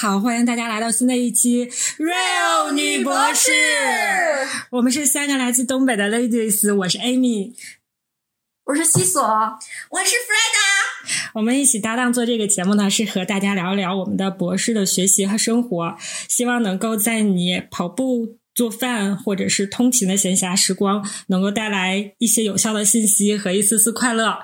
好，欢迎大家来到新的一期 Real 女博士。我们是三个来自东北的 ladies，我是 Amy，我是西索，我是 Freda。我们一起搭档做这个节目呢，是和大家聊一聊我们的博士的学习和生活，希望能够在你跑步、做饭或者是通勤的闲暇时光，能够带来一些有效的信息和一丝丝快乐。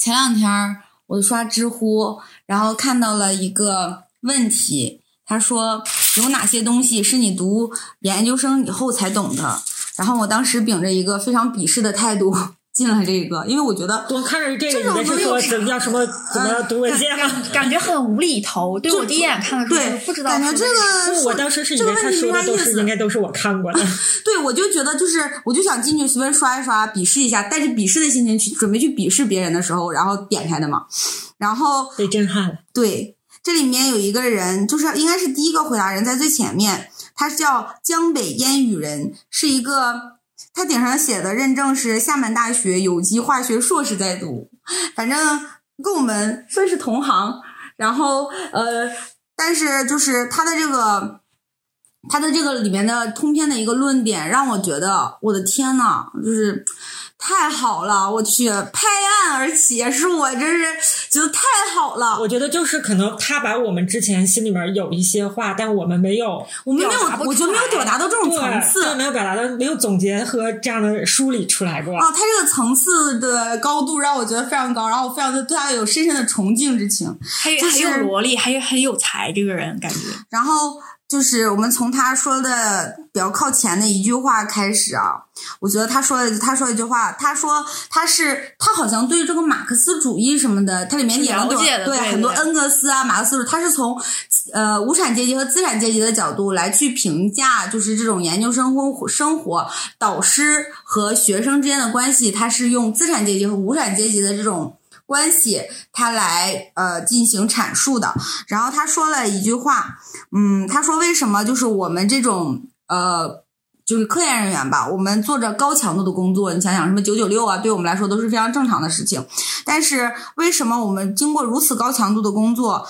前两天我刷知乎，然后看到了一个问题，他说有哪些东西是你读研究生以后才懂的？然后我当时秉着一个非常鄙视的态度进了这个，因为我觉得我看着这个，这种你是说能有啥怎么叫什么怎么读文献啊？感觉很无厘头。对我第一眼看的时候对，不知道感觉这个不，我当时是以这个问题为他说的都没啥意思是应该都是我看过的。对，我就觉得就是，我就想进去随便刷一刷，鄙视一下，带着鄙视的心情去准备去鄙视别人的时候，然后点开的嘛。然后被震撼了。对，这里面有一个人，就是应该是第一个回答人，在最前面，他叫江北烟雨人，是一个他顶上写的认证是厦门大学有机化学硕士在读，反正跟我们算是同行。然后呃，但是就是他的这个。他的这个里面的通篇的一个论点，让我觉得，我的天呐，就是太好了！我去，拍案而起，是我真是觉得太好了。我觉得就是可能他把我们之前心里面有一些话，但我们没有我们没有我觉得没有表达到这种层次对没有表达到，没有总结和这样的梳理出来过。啊，他这个层次的高度让我觉得非常高，然后我非常的对他有深深的崇敬之情。还有就是还有萝莉，还有很有才，这个人感觉然后就是我们从他说的比较靠前的一句话开始啊，我觉得他说的他说了一句话，他说他是他好像对这个马克思主义什么的，它里面也很多了解的对很多恩格斯啊、马克思主义，他是从呃无产阶级和资产阶级的角度来去评价，就是这种研究生活生活导师和学生之间的关系，他是用资产阶级和无产阶级的这种。关系，他来呃进行阐述的。然后他说了一句话，嗯，他说为什么就是我们这种呃，就是科研人员吧，我们做着高强度的工作，你想想什么九九六啊，对我们来说都是非常正常的事情。但是为什么我们经过如此高强度的工作，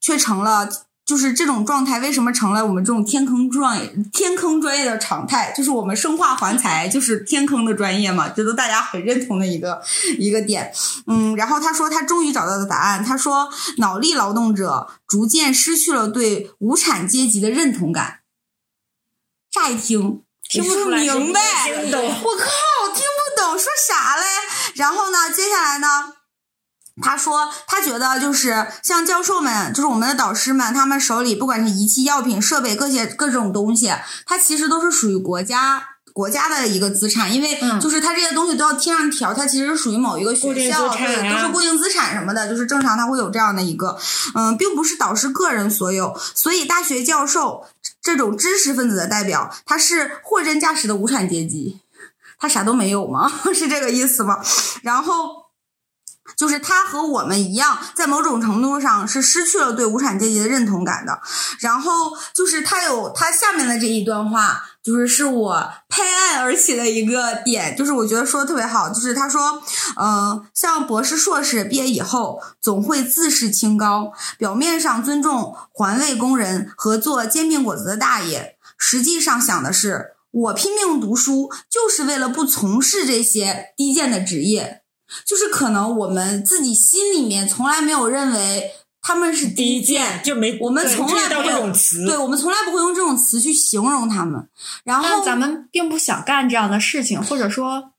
却成了就是这种状态？为什么成了我们这种天坑专业天坑专业的常态？就是我们生化环材就是天坑的专业嘛，这都大家很认同的一个一个点。嗯，然后他说他终于找到了答案。他说脑力劳动者逐渐失去了对无产阶级的认同感。乍一听听不明白，听懂我靠，听不懂说啥嘞？然后呢，接下来呢？他说，他觉得就是像教授们，就是我们的导师们，他们手里不管是仪器、药品、设备，各些各种东西，它其实都是属于国家国家的一个资产，因为嗯就是它这些东西都要贴上条，它其实属于某一个学校，对，啊都是固定资产什么的，就是正常它会有这样的一个，嗯，并不是导师个人所有，所以大学教授这种知识分子的代表，他是货真价实的无产阶级，他啥都没有吗？是这个意思吗？然后。就是他和我们一样，在某种程度上是失去了对无产阶级的认同感的。然后就是他有他下面的这一段话，就是是我拍案而起的一个点，就是我觉得说的特别好。就是他说，呃，像博士、硕士毕业以后，总会自视清高，表面上尊重环卫工人和做煎饼果子的大爷，实际上想的是，我拼命读书就是为了不从事这些低贱的职业。就是可能我们自己心里面从来没有认为他们是第一贱件，就没我们从来不会用词，对我们从来不会用这种词去形容他们。然后咱们并不想干这样的事情，或者说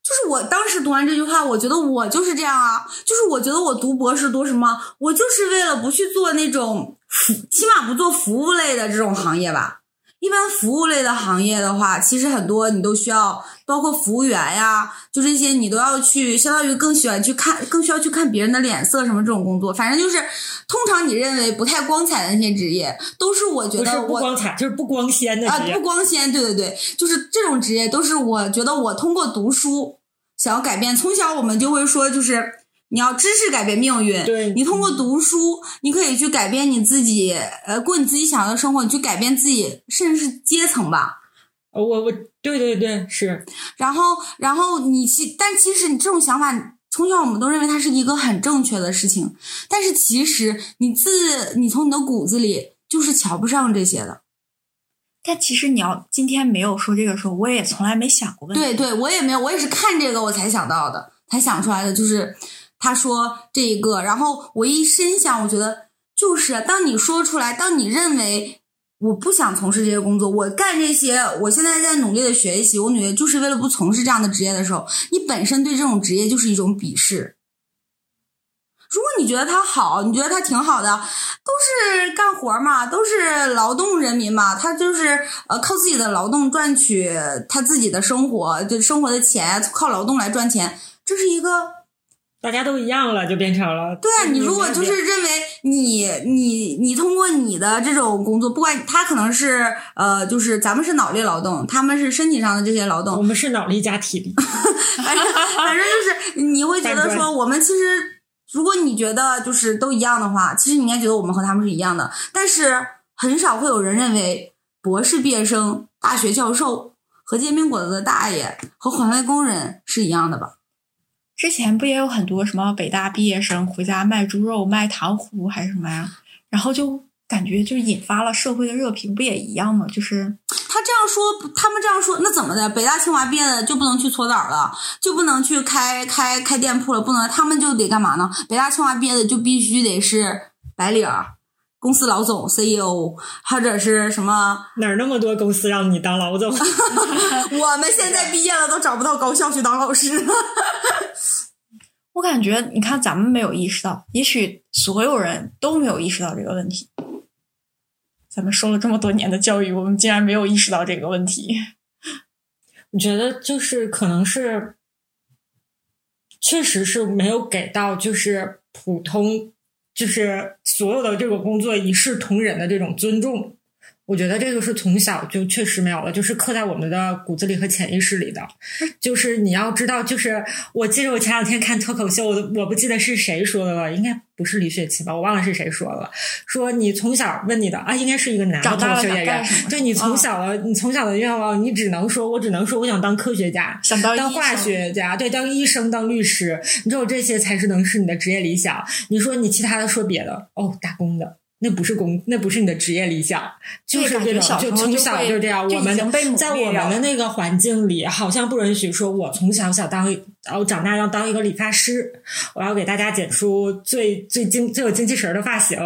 就是我当时读完这句话，我觉得我就是这样啊，就是我觉得我读博士读什么，我就是为了不去做那种服，起码不做服务类的这种行业吧。一般服务类的行业的话，其实很多你都需要，包括服务员呀，就这些你都要去，相当于更喜欢去看，更需要去看别人的脸色什么这种工作。反正就是，通常你认为不太光彩的那些职业，都是我觉得我不光彩，就是不光鲜的啊，不光鲜，对对对，就是这种职业都是我觉得我通过读书想要改变。从小我们就会说，就是你要知识改变命运，对你通过读书，你可以去改变你自己，呃，过你自己想要的生活，你去改变自己，甚至是阶层吧。呃我我对对对是，然后，然后你其，但其实你这种想法，从小我们都认为它是一个很正确的事情，但是其实你自你从你的骨子里就是瞧不上这些的。但其实你要今天没有说这个时候，我也从来没想过问题。对对，我也没有，我也是看这个我才想到的，才想出来的，就是他说这一个，然后我一深想，我觉得就是当你说出来，当你认为我不想从事这些工作，我干这些，我现在在努力的学习，我努力就是为了不从事这样的职业的时候，你本身对这种职业就是一种鄙视。如果你觉得他好，你觉得他挺好的，都是干活嘛，都是劳动人民嘛，他就是呃靠自己的劳动赚取他自己的生活，就生活的钱靠劳动来赚钱，这是一个大家都一样了，就变成了对啊。你如果就是认为你你你通过你的这种工作，不管他可能是呃就是咱们是脑力劳动，他们是身体上的这些劳动，我们是脑力加体力，反正反正就是你会觉得说我们其实。如果你觉得就是都一样的话，其实你应该觉得我们和他们是一样的。但是很少会有人认为博士毕业生、大学教授和煎饼果子的大爷和环卫工人是一样的吧？之前不也有很多什么北大毕业生回家卖猪肉、卖糖葫芦还是什么呀？然后就感觉就引发了社会的热评，不也一样吗？就是他这样说，他们这样说，那怎么的？北大清华毕业的就不能去搓澡了，就不能去开开开店铺了，不能？他们就得干嘛呢？北大清华毕业的就必须得是白领，公司老总、CEO 或者是什么？哪儿那么多公司让你当老总？我们现在毕业了都找不到高校去当老师。我感觉，你看，咱们没有意识到，也许所有人都没有意识到这个问题。咱们受了这么多年的教育，我们竟然没有意识到这个问题。我觉得就是可能是，确实是没有给到就是普通，就是所有的这个工作一视同仁的这种尊重。我觉得这个是从小就确实没有了，就是刻在我们的骨子里和潜意识里的。就是你要知道，就是我记得我前两天看脱口秀，我我不记得是谁说的了，应该不是李雪琴吧？我忘了是谁说了。说你从小问你的啊，应该是一个男的脱口秀演员，对你从小的你从小的愿望，你只能说我只能说我想当科学家，想当当化学家，对，当医生，当律师，你只有这些才是能是你的职业理想。你说你其他的说别的，哦，打工的。那不是工，那不是你的职业理想，就是这种，就从小就这样。我们在我们的那个环境里，好像不允许说，我从小想当，然后长大要当一个理发师，我要给大家剪出最最精最有精气神的发型，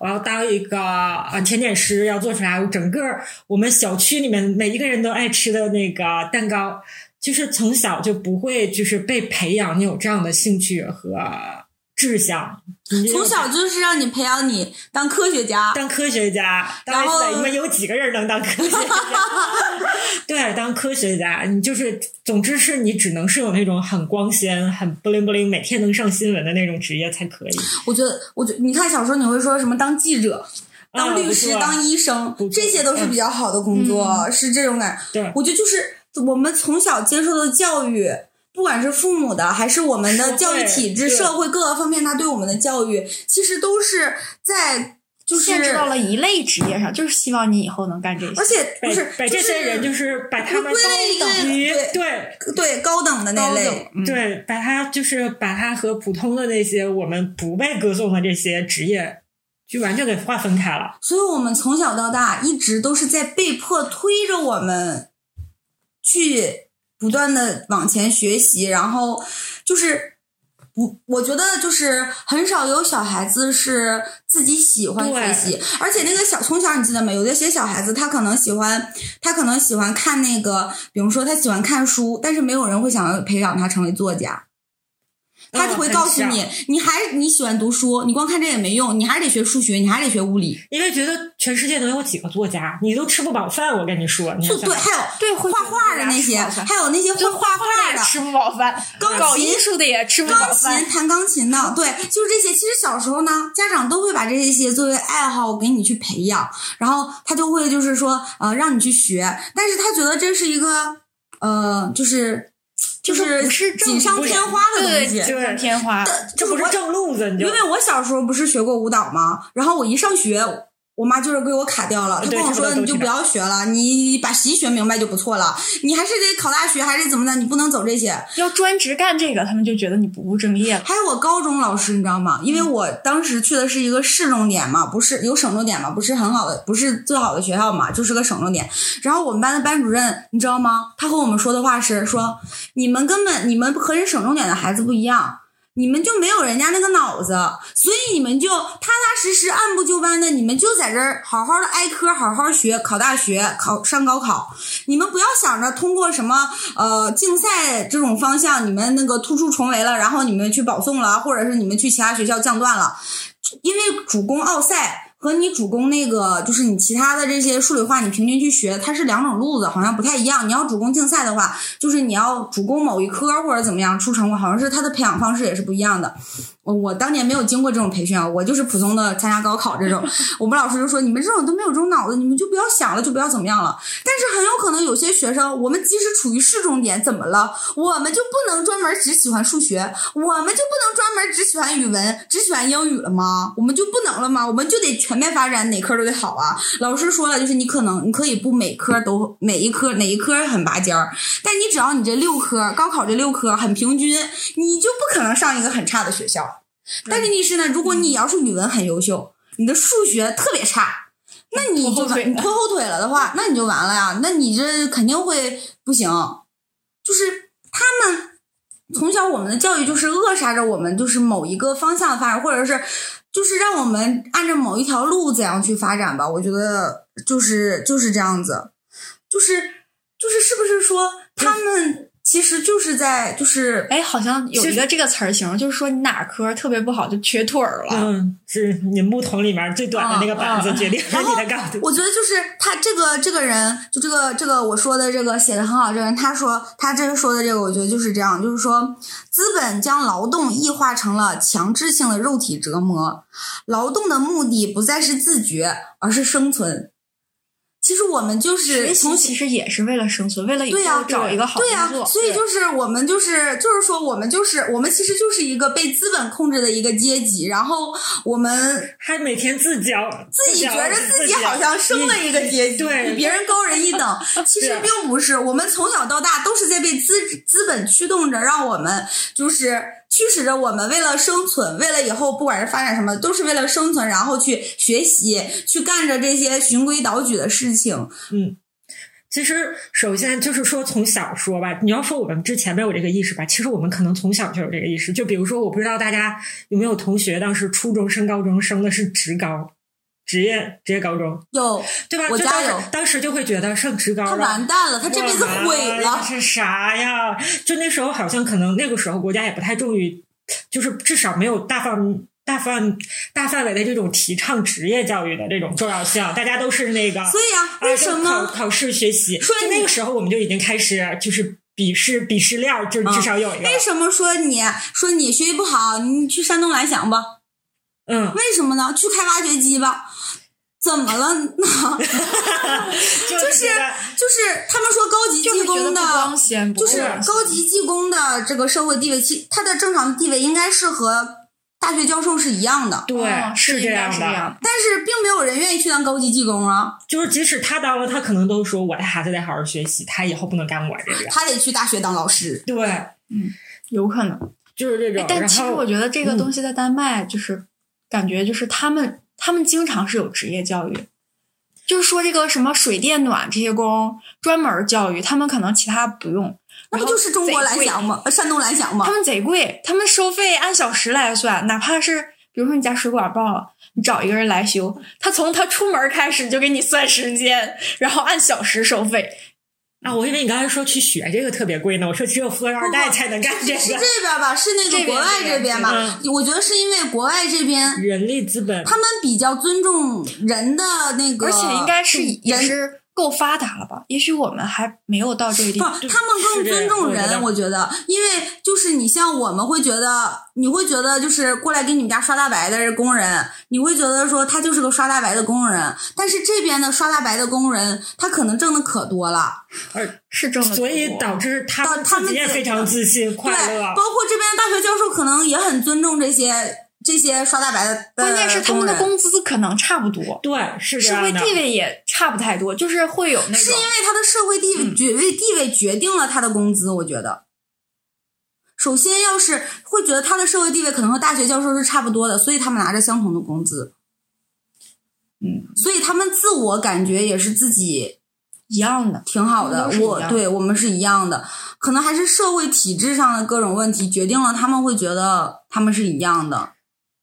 我要当一个啊甜点师，要做出来整个我们小区里面每一个人都爱吃的那个蛋糕，就是从小就不会就是被培养你有这样的兴趣和。志向，从小就是让你培养你当科学家，当科学家。然后你们有几个人能当科学家？对，当科学家，你就是，总之是你只能是有那种很光鲜、很不灵不灵，每天能上新闻的那种职业才可以。我觉得，我觉你看小时候你会说什么？当记者、当律师、当医生，这些都是比较好的工作，是这种感。对，我觉得就是我们从小接受的教育。不管是父母的，还是我们的教育体制、社会各个方面，他对我们的教育，其实都是在就是限制到了一类职业上，就是希望你以后能干这些。而且不是把这些人，就是把他们高等于对对高等的那类，对，把他就是把他和普通的那些我们不被歌颂的这些职业，就完全给划分开了。所以我们从小到大一直都是在被迫推着我们去。不断的往前学习，然后就是不，我觉得就是很少有小孩子是自己喜欢学习，而且那个小从小你记得没？有的些小孩子他可能喜欢，他可能喜欢看那个，比如说他喜欢看书，但是没有人会想要培养他成为作家。他就会告诉你，你还你喜欢读书，你光看这也没用，你还是得学数学，你还得学物理。因为觉得全世界能有几个作家，你都吃不饱饭。我跟你说，对，还有 对画画的那些，还有那些 会画画的吃不饱饭，搞艺术的也吃不饱饭。钢琴弹钢琴的，对，就是这些。其实小时候呢，家长都会把这些作为爱好给你去培养，然后他就会就是说呃让你去学，但是他觉得这是一个呃就是。就是锦上添花的东西，锦上添花，这不是正路子。因为我小时候不是学过舞蹈吗？然后我一上学，我妈就是给我卡掉了，她跟我说你就不要学了，你把习学明白就不错了，你还是得考大学，还是怎么的，你不能走这些。要专职干这个，他们就觉得你不务正业了。还有我高中老师，你知道吗？因为我当时去的是一个市重点嘛，不是有省重点嘛，不是很好的，不是最好的学校嘛，就是个省重点。然后我们班的班主任，你知道吗？他和我们说的话是说，你们根本你们和人省重点的孩子不一样。你们就没有人家那个脑子，所以你们就踏踏实实、按部就班的，你们就在这儿好好的挨科，好好学，考大学，考上高考。你们不要想着通过什么呃竞赛这种方向，你们那个突出重围了，然后你们去保送了，或者是你们去其他学校降段了，因为主攻奥赛。和你主攻那个，就是你其他的这些数理化，你平均去学，它是两种路子，好像不太一样。你要主攻竞赛的话，就是你要主攻某一科或者怎么样出成果，好像是它的培养方式也是不一样的。我我当年没有经过这种培训啊，我就是普通的参加高考这种。我们老师就说你们这种都没有这种脑子，你们就不要想了，就不要怎么样了。但是很有可能有些学生，我们即使处于市重点，怎么了？我们就不能专门只喜欢数学，我们就不能专门只喜欢语文，只喜欢英语了吗？我们就不能了吗？我们就得全面发展，哪科都得好啊。老师说了，就是你可能你可以不每科都每一科哪一科很拔尖儿，但你只要你这六科高考这六科很平均，你就不可能上一个很差的学校。但是你是呢，如果你要是语文很优秀，你的数学特别差，那你就你拖后腿了的话，那你就完了呀。那你这肯定会不行。就是他们从小我们的教育就是扼杀着我们就是某一个方向的发展，或者是就是让我们按照某一条路怎样去发展吧。我觉得就是就是这样子，就是就是是不是说他们其实就是在就是哎，好像有一个这个词儿形容，就是说你哪科特别不好，就瘸腿儿了。嗯，是你木桶里面最短的那个板子决定了你的高度。我觉得就是他这个这个人，就这个这个我说的这个写的很好，这个人他说他这个说的这个，我觉得就是这样，就是说资本将劳动异化成了强制性的肉体折磨，劳动的目的不再是自觉，而是生存。其实我们就是学从习其实也是为了生存，为了以、后找一个好对呀、工作。所以就是我们就是就是说我们就是我们其实就是一个被资本控制的一个阶级，然后我们还每天自交，自己觉着自己己好像升了一个阶级，对比别人高人一等。其实并不是，我们从小到大都是在被资资本驱动着，让我们就是驱使着我们为了生存，为了以后不管是发展什么，都是为了生存，然后去学习，去干着这些循规蹈矩的事情。嗯其实，首先就是说，从小说吧，你要说我们之前没有这个意识吧，其实我们可能从小就有这个意识。就比如说，我不知道大家有没有同学当时初中升高中升的是职高，职业职业高中，有对吧？我家有当时就会觉得上职高他。完蛋了，他这辈子毁了。是啥呀？就那时候好像可能那个时候国家也不太重于，就是至少没有大范大范大范围的这种提倡职业教育的这种重要性，大家都是那个。所以啊，为什啊就考么？考试学习？就那个时候我们就已经开始就是笔试笔试料，就至少有一个。为什么说你说你学习不好？你去山东蓝翔吧？嗯，为什么呢？去开挖掘机吧？怎么了呢？就就是就是他们说高级技工的，就是高级技工的这个社会地位，其他的正常地位应该是和大学教授是一样的，对，嗯是这样的。是这样。但是并没有人愿意去当高级技工啊，就是即使他当了，他可能都说我的孩子得好好学习，他以后不能干我这个。他得去大学当老师。对，嗯有可能。就是这种。但其实我觉得这个嗯东西在丹麦，就是、感觉就是他们他们经常是有职业教育，就是说这个什么水电暖这些工专门教育，他们可能其他不用。那不就是中国蓝翔吗？呃山东蓝翔吗他？们贼贵，他们收费按小时来算，哪怕是比如说你家水管爆了，你找一个人来修，他从他出门开始就给你算时间，然后按小时收费。啊，我以为你刚才说去学这个特别贵呢，我说只有富二代才能干这是。这边吧？是那个国外这边吧？我觉得是因为国外这边人力资本，他们比较尊重人的那个，而且应该是也人是够发达了吧？也许我们还没有到这个地不，步。他们更尊重人，我觉得，因为就是你像我们会觉得，你会觉得就是过来给你们家刷大白的工人，你会觉得说他就是个刷大白的工人，但是这边的刷大白的工人，他可能挣的可多了，而是挣的多，所以导致他他们也非常自信、对，快乐包。括这边的大学教授可能也很尊重这些这些刷大白的，关键是他们的工资可能差不多，对，是这社会。地位也差不太多，就是会有那种是因为他的社会地位嗯决位地位决定了他的工资，我觉得。首先，要是会觉得他的社会地位可能和大学教授是差不多的，所以他们拿着相同的工资，嗯所以他们自我感觉也是自己一样的。挺好的我对我们是一样的，可能还是社会体制上的各种问题决定了他们会觉得他们是一样的。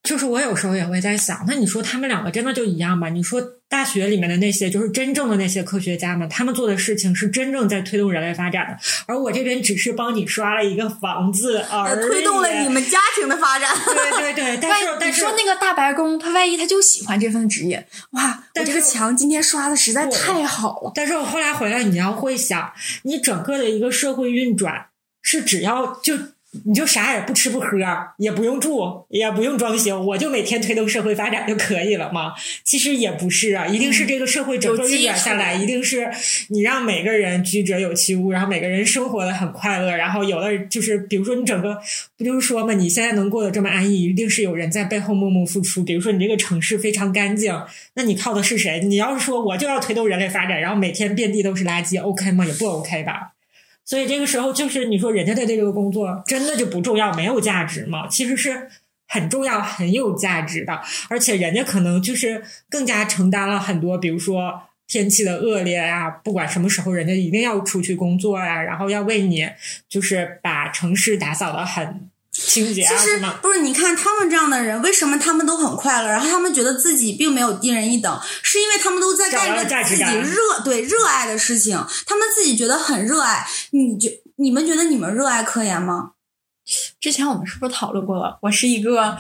就是我有时候也会在想，那你说他们两个真的就一样吗？你说大学里面的那些就是真正的那些科学家们，他们做的事情是真正在推动人类发展的，而我这边只是帮你刷了一个房子而。推动了你们家庭的发展。对对对，但是但是你说那个大白宫，他万一他就喜欢这份职业，哇！我但这个墙今天刷的实在太好了。但是我后来回来，你要会想，你整个的一个社会运转是只要就你就啥也不吃不喝，也不用住，也不用装修，我就每天推动社会发展就可以了吗？其实也不是啊，一定是这个社会整个运转下来，一定是你让每个人居者有其屋，然后每个人生活的很快乐，然后有的人就是比如说你整个不就是说嘛，你现在能过得这么安逸，一定是有人在背后默默付出。比如说你这个城市非常干净，那你靠的是谁？你要是说我就要推动人类发展，然后每天遍地都是垃圾，OK 吗？也不 OK 吧。所以这个时候就是你说人家的这个工作真的就不重要、没有价值吗？其实是很重要、很有价值的，而且人家可能就是更加承担了很多，比如说。天气的恶劣呀、不管什么时候，人家一定要出去工作呀、然后要为你就是把城市打扫的很清洁啊，其实。不是，你看他们这样的人，为什么他们都很快乐？然后他们觉得自己并没有低人一等，是因为他们都在干着自己热对热爱的事情，他们自己觉得很热爱。你觉你们觉得你们热爱科研吗？之前我们是不是讨论过了？我是一个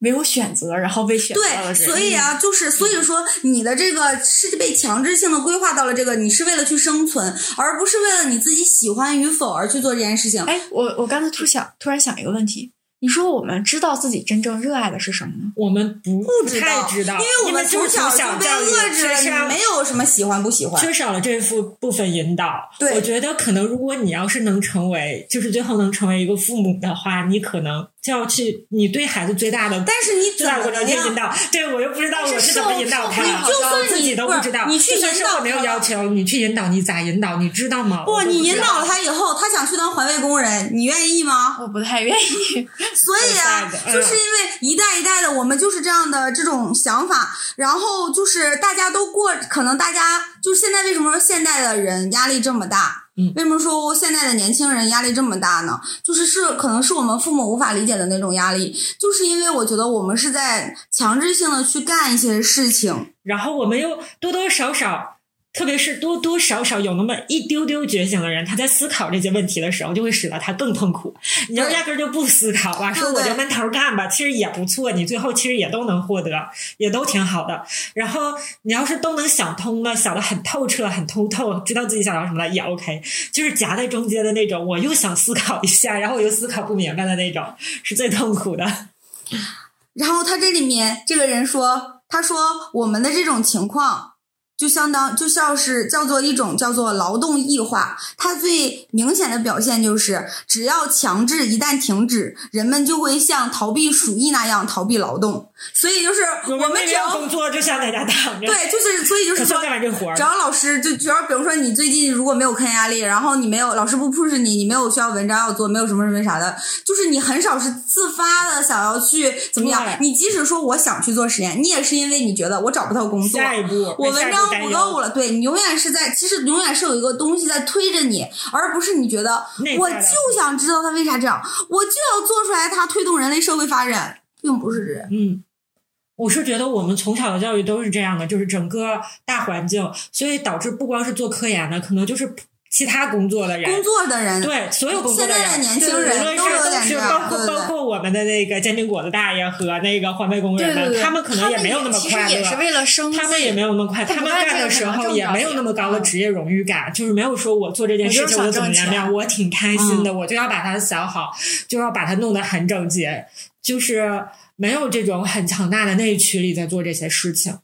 没有选择，然后被选择对。所以啊，就是所以说，你的这个是被强制性的规划到了这个，你是为了去生存，而不是为了你自己喜欢与否而去做这件事情。哎，我我刚才突想突然想一个问题，你说我们知道自己真正热爱的是什么吗？我们不不知道，太知道，因为我们从小就被遏制了，没有什么喜欢不喜欢。缺少了这副部分引导。对我觉得可能如果你要是能成为，就是最后能成为一个父母的话，你可能就要去，你对孩子最大的。但是你最大的过怎么引导，对我又不知道我是怎么引导他，社会好像我自己都不知道。你去引导没有要求，你去引导，你咋引导？你知道吗？不，你引导了他以后，他想去当环卫工人，你愿意吗？我不太愿意。所以啊 就是因为一代一代的，我们就是这样的这种想法，然后就是大家都过，可能大家就现在为什么说现代的人压力这么大？嗯。为什么说现在的年轻人压力这么大呢？就是是可能是我们父母无法理解的那种压力，就是因为我觉得我们是在强制性的去干一些事情，然后我们又多多少少，特别是多多少少有那么一丢丢觉醒的人，他在思考这些问题的时候，就会使得他更痛苦。你要压根儿就不思考吧，说我就闷头干吧，其实也不错，你最后其实也都能获得，也都挺好的。然后你要是都能想通了，想得很透彻、很通透，知道自己想要什么了，也 OK。就是夹在中间的那种，我又想思考一下，然后我又思考不明白的那种，是最痛苦的。然后他这里面这个人说，他说我们的这种情况就相当就像是叫做一种叫做劳动异化，它最明显的表现就是，只要强制一旦停止，人们就会像逃避鼠疫那样逃避劳动。所以就是我们只要工作，就想在家躺着，对，就是所以就是说干完这活儿只。要老师就只要比如说你最近如果没有科研压力，然后你没有老师不 push 你，你没有需要文章要做，没有什么什么啥的，就是你很少是自发的想要去怎么样。你即使说我想去做实验，你也是因为你觉得我找不到工作，下一步，我文章不够了，对你永远是在，其实永远是有一个东西在推着你，而不是你觉得我就想知道他为啥这样，我就要做出来它推动人类社会发展，并不是这样。嗯，我是觉得我们从小的教育都是这样的，就是整个大环境，所以导致不光是做科研的，可能就是其他工作的人。工作的人，对所有工作的人，现在的年轻人都有是都是点这样包括包括我们的那个煎饼果子大爷和那个环卫工人们，他们可能也没有那么其实快乐。也是为了生，他们也没有那么快，他他们干的时候也没有那么高的职业荣誉感，就是没有说我做这件事情我我怎么样，我挺开心的，我就要把它想好，就要把它弄得很整洁，就是没有这种很强大的内驱力在做这些事情。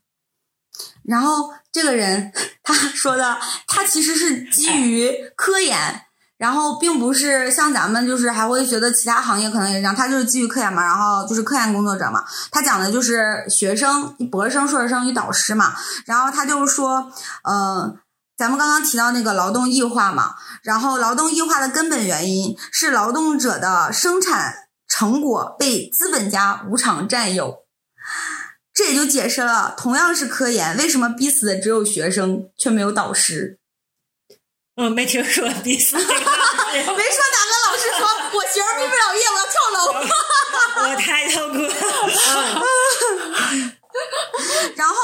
然后这个人他说的，他其实是基于科研，然后并不是像咱们就是还会觉得其他行业可能也这样，他就是基于科研嘛，然后就是科研工作者嘛，他讲的就是学生、博士生、硕士生与导师嘛，然后他就是说，呃，咱们刚刚提到那个劳动异化嘛，然后劳动异化的根本原因是劳动者的生产成果被资本家无偿占有。这也就解释了，同样是科研，为什么逼死的只有学生，却没有导师？嗯，没听说逼死，没说哪个老师说我学生毕不了业，我要跳楼。我太痛苦了。然后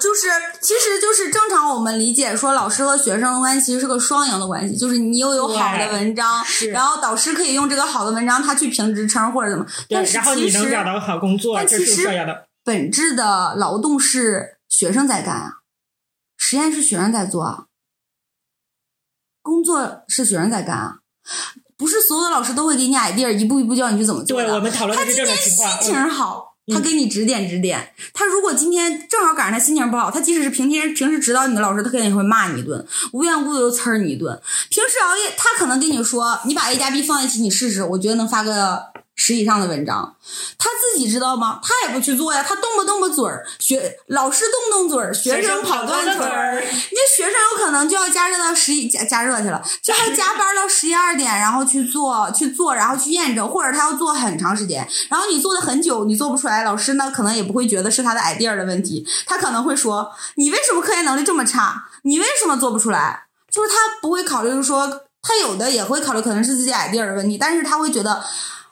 就是，其实就是正常我们理解说，老师和学生的关系其实是个双赢的关系，就是你又有好的文章，然后导师可以用这个好的文章，他去评职称或者怎么。对但，是然后你能找到好工作，这是但其实重要的。本质的劳动是学生在干啊，实验是学生在做啊，工作是学生在干啊，不是所有的老师都会给你 idea，一步一步教你去怎么做对，的。我们讨论的是他今天这种情况。心情嗯好，他给你指点指点。他如果今天正好赶上他心情不好，他即使是平天平时指导你的老师，他肯定也会骂你一顿，无缘无故就呲儿你一顿。平时熬夜，他可能跟你说，你把 A 加 B 放在一起，你试试，我觉得能发个十以上的文章。他自己知道吗？他也不去做呀，他动不动吧嘴儿，学老师动动嘴儿，学生跑断腿儿。儿，那学生有可能就要加热到十一加加热去了，就要加班到十一二点，然后去做去做，然后去验证，或者他要做很长时间，然后你做的很久，你做不出来，老师呢可能也不会觉得是他的 idea 的问题，他可能会说你为什么科研能力这么差？你为什么做不出来？就是他不会考虑说，他有的也会考虑可能是自己 idea 的问题，但是他会觉得。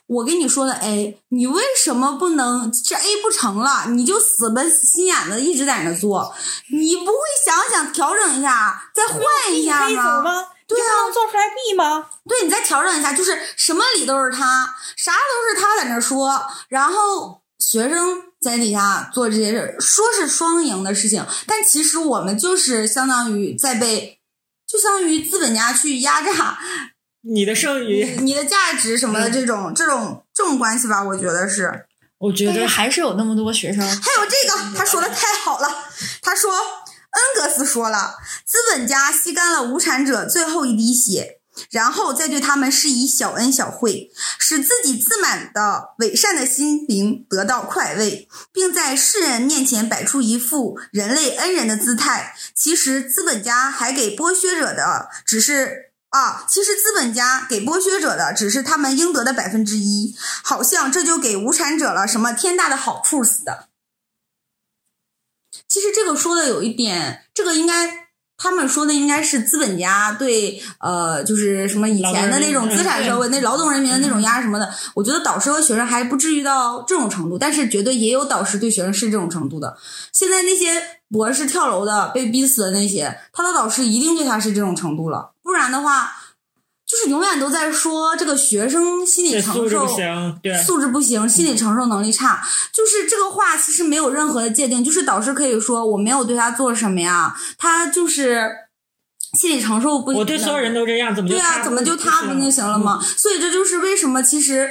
我跟你说的 A，你为什么不能这 A 不成了，你就死了心眼子一直在那做，你不会想想调整一下，再换一下吗？吗？对啊能做出来 B 吗？对你再调整一下，就是什么理都是他，啥都是他在那说，然后学生在底下做这些事，说是双赢的事情，但其实我们就是相当于在被，就相当于资本家去压榨你的剩余，你的价值什嗯么的这种这种这种关系吧，我觉得是。我觉得还是有那么多学生，还有这个，他说的太好了。他说，恩格斯说了，资本家吸干了无产者最后一滴血，然后再对他们施以小恩小惠，使自己自满的伪善的心灵得到快慰，并在世人面前摆出一副人类恩人的姿态。其实，资本家还给剥削者的只是。啊，其实资本家给剥削者的只是他们应得的百分之一，好像这就给无产者了什么天大的好处似的。其实这个说的有一点，这个应该他们说的应该是资本家对呃，就是什么以前的那种资产社会、那劳动人民的那种压什么的。我觉得导师和学生还不至于到这种程度，但是绝对也有导师对学生是这种程度的。现在那些博士跳楼的、被逼死的那些，他的导师一定对他是这种程度了，不然的话。就是永远都在说这个学生心理承受素质受不行，对，素质不行，心理承受能力差，就是这个话其实没有任何的界定，就是导师可以说我没有对他做什么呀，他就是心理承受不行。我对所有人都这样，怎么就对啊，怎么就他不就行了吗？所以这就是为什么其实。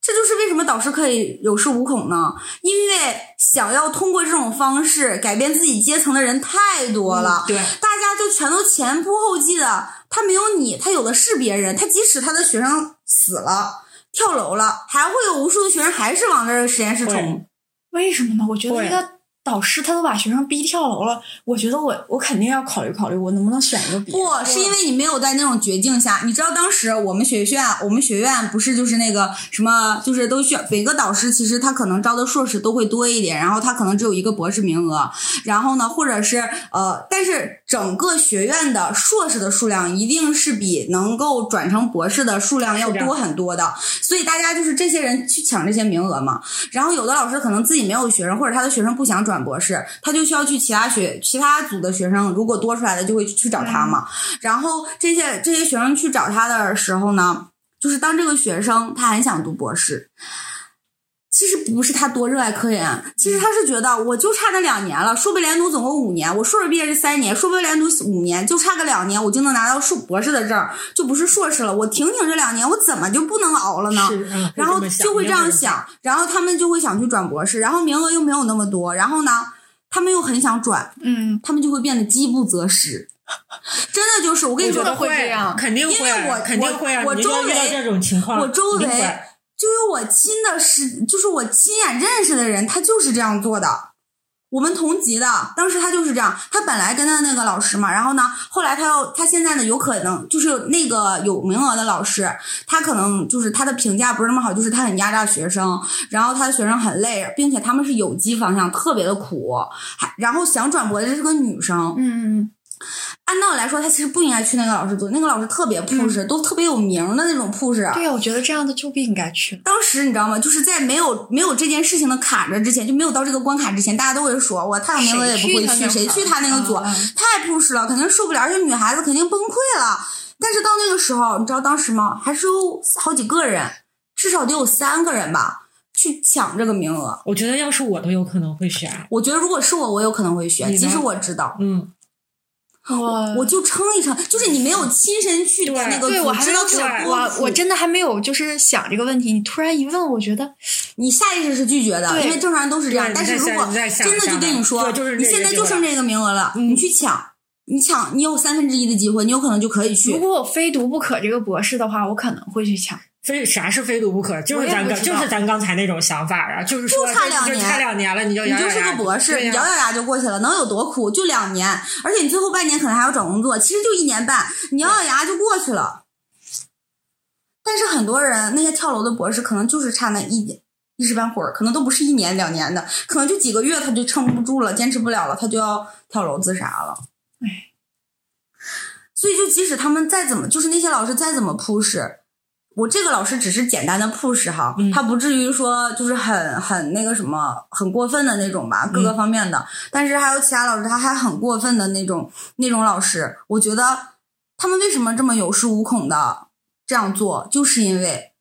这就是为什么导师可以有恃无恐呢？因为想要通过这种方式改变自己阶层的人太多了，对，大家就全都前仆后继的。他没有你，他有的是别人。他即使他的学生死了、跳楼了，还会有无数的学生还是往这个实验室冲。为什么呢？我觉得会一个导师他都把学生逼跳楼了，我觉得我我肯定要考虑考虑，我能不能选一个别。不是因为你没有在那种绝境下，你知道当时我们学院，我们学院不是就是那个什么，就是都需要每个导师其实他可能招的硕士都会多一点，然后他可能只有一个博士名额，然后呢，或者是呃，但是整个学院的硕士的数量一定是比能够转成博士的数量要多很多的，所以大家就是这些人去抢这些名额嘛。然后有的老师可能自己没有学生，或者他的学生不想转博士，他就需要去其他学其他组的学生，如果多出来的就会去找他嘛。然后这些这些学生去找他的时候呢，就是当这个学生他很想读博士。其实不是他多热爱科研，其实他是觉得我就差这两年了，硕博连读总共五年，我硕士毕业是三年，硕博连读五年，就差个两年，我就能拿到硕博士的证，就不是硕士了。我挺挺这两年，我怎么就不能熬了呢？然后就会这样，想，然后他们就会想去转博士，然后名额又没有那么多，然后呢，他们又很想转，嗯，他们就会变得饥不择食。真的就是我跟你说肯定会，因为我肯定会啊！我周围遇到这种情况，我周围一定会就有我亲的是，就是我亲眼认识的人，他就是这样做的。我们同级的，当时他就是这样。他本来跟他那个老师嘛，然后呢，后来他要他现在呢，有可能就是那个有名额的老师，他可能就是他的评价不是那么好，就是他很压榨学生，然后他的学生很累，并且他们是有机方向，特别的苦。还然后想转博的是个女生，嗯嗯按道理来说，他其实不应该去那个老师组，那个老师特别 push，、都特别有名的那种 push。嗯，对呀，我觉得这样的就不应该去。当时你知道吗？就是在没有没有这件事情的卡着之前，就没有到这个关卡之前，大家都会说我太有名了也不会去，谁去他那个组、太 push 了，肯定受不了，而且女孩子肯定崩溃了。但是到那个时候，你知道当时吗？还是有好几个人，至少得有三个人吧，去抢这个名额。我觉得要是我都有可能会选，我觉得如果是我，我有可能会选，你呢即使我知道，嗯，我我就撑一撑。就是你没有亲身去对那个组，对我还没有知道这想，个我我真的还没有就是想这个问题。你突然一问，我觉得你下意识是拒绝的，因为正常人都是这样。但是如果真的就跟你说，就是你现在就剩这个名额了，嗯你去抢，你抢，你有三分之一的机会，你有可能就可以去如。果我非读不可这个博士的话，我可能会去抢。非啥是非读不可，就是咱就是咱刚才那种想法啊，就是说就差两就年差两年了，你就你就是个博士，你咬咬牙就过去了，能有多苦？就两年，而且你最后半年可能还要找工作，其实就一年半，你咬咬牙就过去了。但是很多人那些跳楼的博士，可能就是差那一点一时半会儿，可能都不是一年两年的，可能就几个月他就撑不住了，坚持不了了，他就要跳楼自杀了。唉，所以就即使他们再怎么，就是那些老师再怎么 push，我这个老师只是简单的 push 哈，嗯他不至于说就是很很那个什么很过分的那种吧，各个方面的。但是还有其他老师，他还很过分的那种那种老师，我觉得他们为什么这么有恃无恐的这样做，就是因为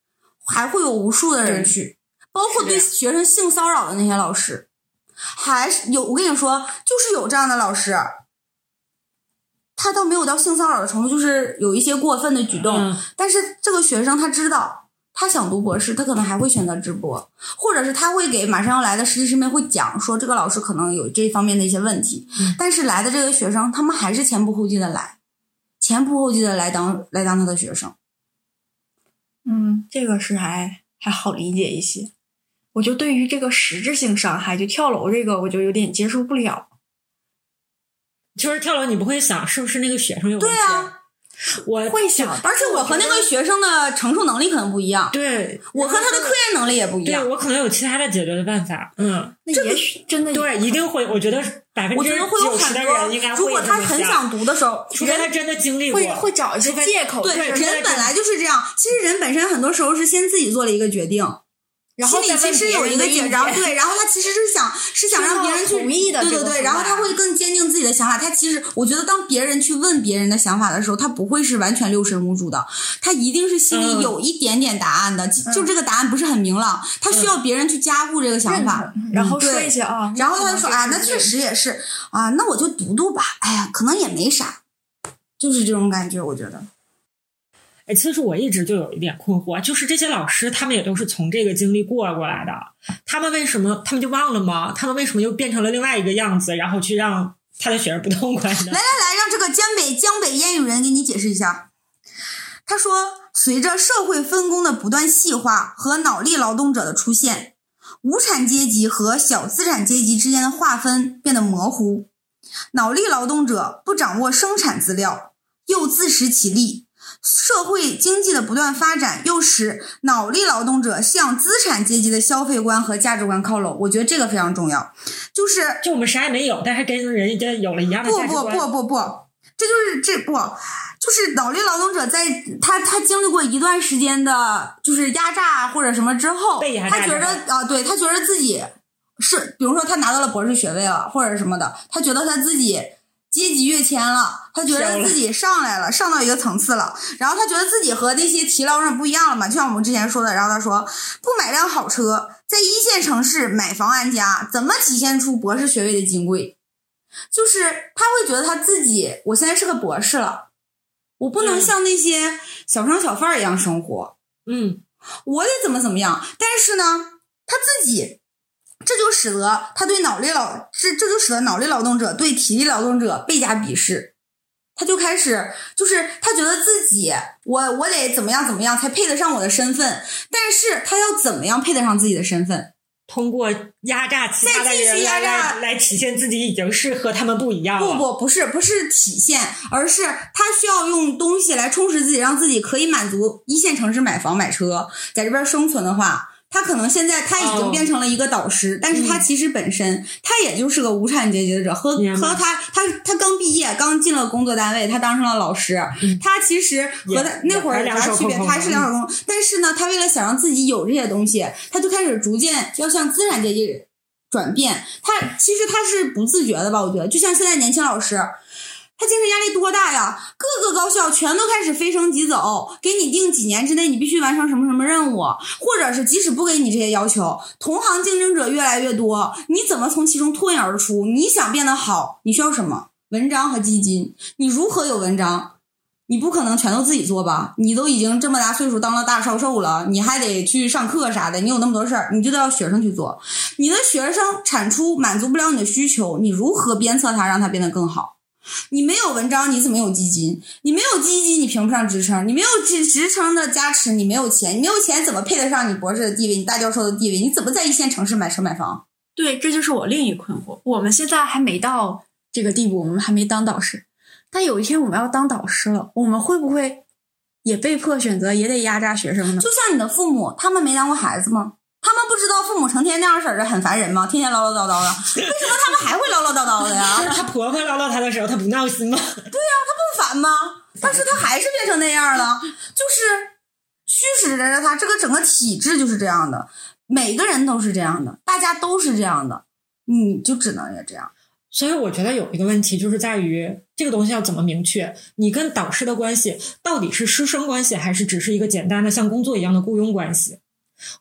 还会有无数的人去，包括对学生性骚扰的那些老师，还是有。我跟你说，就是有这样的老师。他倒没有到性骚扰的程度，就是有一些过分的举动，嗯但是这个学生他知道，他想读博士，他可能还会选择直播，或者是他会给马上要来的实习生们会讲说这个老师可能有这方面的一些问题，嗯但是来的这个学生，他们还是前仆后继的来，前仆后继的来当来当他的学生。嗯，这个是还还好理解一些。我就对于这个实质性伤害，就跳楼这个，我就有点接受不了。就是跳楼，你不会想是不是那个学生有问题？对啊，我会想，而且我和那个学生的承受能力可能不一样，对我和他的科研能力也不一样对样。我可能有其他的解决的办法，嗯，那也许真的对，一定会，我觉得百分之我觉得会有九十的很多人应该会，如果他很想，读的时候，除非他真的经历过，会会找一些借口，对人本来就是这样。其实人本身很多时候是先自己做了一个决定，然后心里其实有一个解，然后对，然后他其实是想是想让别人去同意的对对对，然后他会更坚定自己的想法。他其实我觉得，当别人去问别人的想法的时候，他不会是完全六神无主的，他一定是心里嗯有一点点答案的，就就这个答案不是很明朗，他需要别人去加固这个想法。同，然后说一些啊，然后他就说啊，那确确实也是啊，那我就读读吧。哎呀，可能也没啥，就是这种感觉，我觉得。哎，其实我一直就有一点困惑，就是这些老师他们也都是从这个经历过过来的，他们为什么他们就忘了吗？他们为什么又变成了另外一个样子，然后去让他的学生不痛快呢 来？来来，让这个江北江北烟雨人给你解释一下。他说，随着社会分工的不断细化和脑力劳动者的出现，无产阶级和小资产阶级之间的划分变得模糊。脑力劳动者不掌握生产资料，又自食其力。社会经济的不断发展，又使脑力劳动者向资产阶级的消费观和价值观靠拢。我觉得这个非常重要，就是就我们啥也没有，但是跟人家有了一样的不不价值观。不不不，这就是这不就是脑力劳动者在他他经历过一段时间的，就是压榨或者什么之后他觉之得啊，对他觉得自己是，比如说他拿到了博士学位了，或者什么的，他觉得他自己。阶级跃迁了，他觉得自己上来了，上到一个层次了，然后他觉得自己和那些提劳人不一样了嘛，就像我们之前说的，然后他说不买辆好车，在一线城市买房安家，怎么体现出博士学位的金贵？就是他会觉得他自己，我现在是个博士了，我不能嗯像那些小商小贩儿一样生活，嗯，我得怎么怎么样。但是呢，他自己，这就使得他对脑力劳这这就使得脑力劳动者对体力劳动者倍加鄙视。他就开始，就是他觉得自己，我我得怎么样怎么样才配得上我的身份，但是他要怎么样配得上自己的身份？通过压榨其他的再继续人来压榨来来体现自己已经是和他们不一样了。不不不是不是体现，而是他需要用东西来充实自己，让自己可以满足一线城市买房买车，在这边生存的话。他可能现在他已经哦变成了一个导师，但是他其实本身他也就是个无产阶级者，和和他他他刚毕业，刚进了工作单位，他当上了老师，他其实和他那会儿啥区别？他空空的是两手空空，但是呢，他为了想让自己有这些东西，他就开始逐渐要向资产阶级转变。他其实他是不自觉的吧？我觉得，就像现在年轻老师。他精神压力多大呀？各个高校全都开始飞升即走，给你定几年之内你必须完成什么什么任务，或者是即使不给你这些要求，同行竞争者越来越多，你怎么从其中脱颖而出？你想变得好，你需要什么？文章和基金。你如何有文章？你不可能全都自己做吧？你都已经这么大岁数当了大销售了，你还得去上课啥的，你有那么多事儿，你就得要学生去做。你的学生产出满足不了你的需求，你如何鞭策他，让他变得更好？你没有文章，你怎么有基金？你没有基金，你评不上职称。你没有职职称的加持，你没有钱。你没有钱，怎么配得上你博士的地位，你大教授的地位？你怎么在一线城市买车买房？对，这就是我另一困惑。我们现在还没到这个地步，我们还没当导师，但有一天我们要当导师了，我们会不会也被迫选择，也得压榨学生呢？就像你的父母，他们没当过孩子吗？他们不知道父母成天那样式儿的很烦人吗？天天唠唠叨叨的，为什么他们还会唠唠叨叨的呀？就是她婆婆唠叨她的时候，她不闹心吗？对呀，他不烦吗？但是他还是变成那样了，就是驱使着他，这个整个体制就是这样的，每个人都是这样的，大家都是这样的，你就只能也这样。所以我觉得有一个问题就是在于这个东西要怎么明确？你跟导师的关系到底是师生关系，还是只是一个简单的像工作一样的雇佣关系？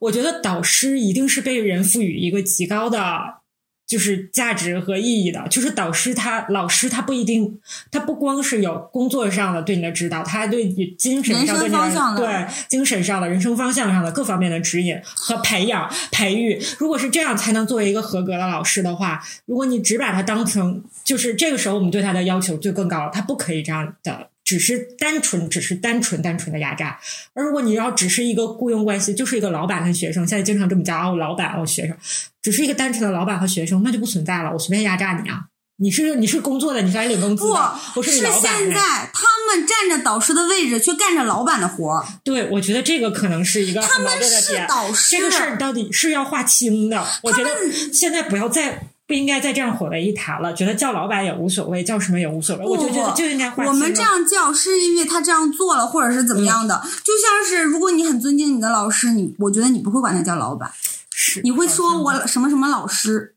我觉得导师一定是被人赋予一个极高的就是价值和意义的。就是导师他老师他不一定，他不光是有工作上的对你的指导，他还对你精神上的对精神上的人生方向上的各方面的指引和培养培育。如果是这样才能作为一个合格的老师的话，如果你只把他当成就是这个时候我们对他的要求就更高了，他不可以这样的。只是单纯，只是单纯单纯的压榨。而如果你要只是一个雇佣关系，就是一个老板和学生，现在经常这么叫啊，我老板，哦学生，只是一个单纯的老板和学生，那就不存在了。我随便压榨你啊！你是你是工作的，你是来领工资不的，我是。现在他们占着导师的位置，却干着老板的活儿。对，我觉得这个可能是一个他们是盾的点。导师，这个事儿到底是要划清的。我觉得现在不要再不应该再这样混为一谈了。觉得叫老板也无所谓，叫什么也无所谓。我就觉得就应该。我们这样叫是因为他这样做了，或者是怎么样的？就像是如果你很尊敬你的老师，你我觉得你不会管他叫老板，是你会说我什么什么老师。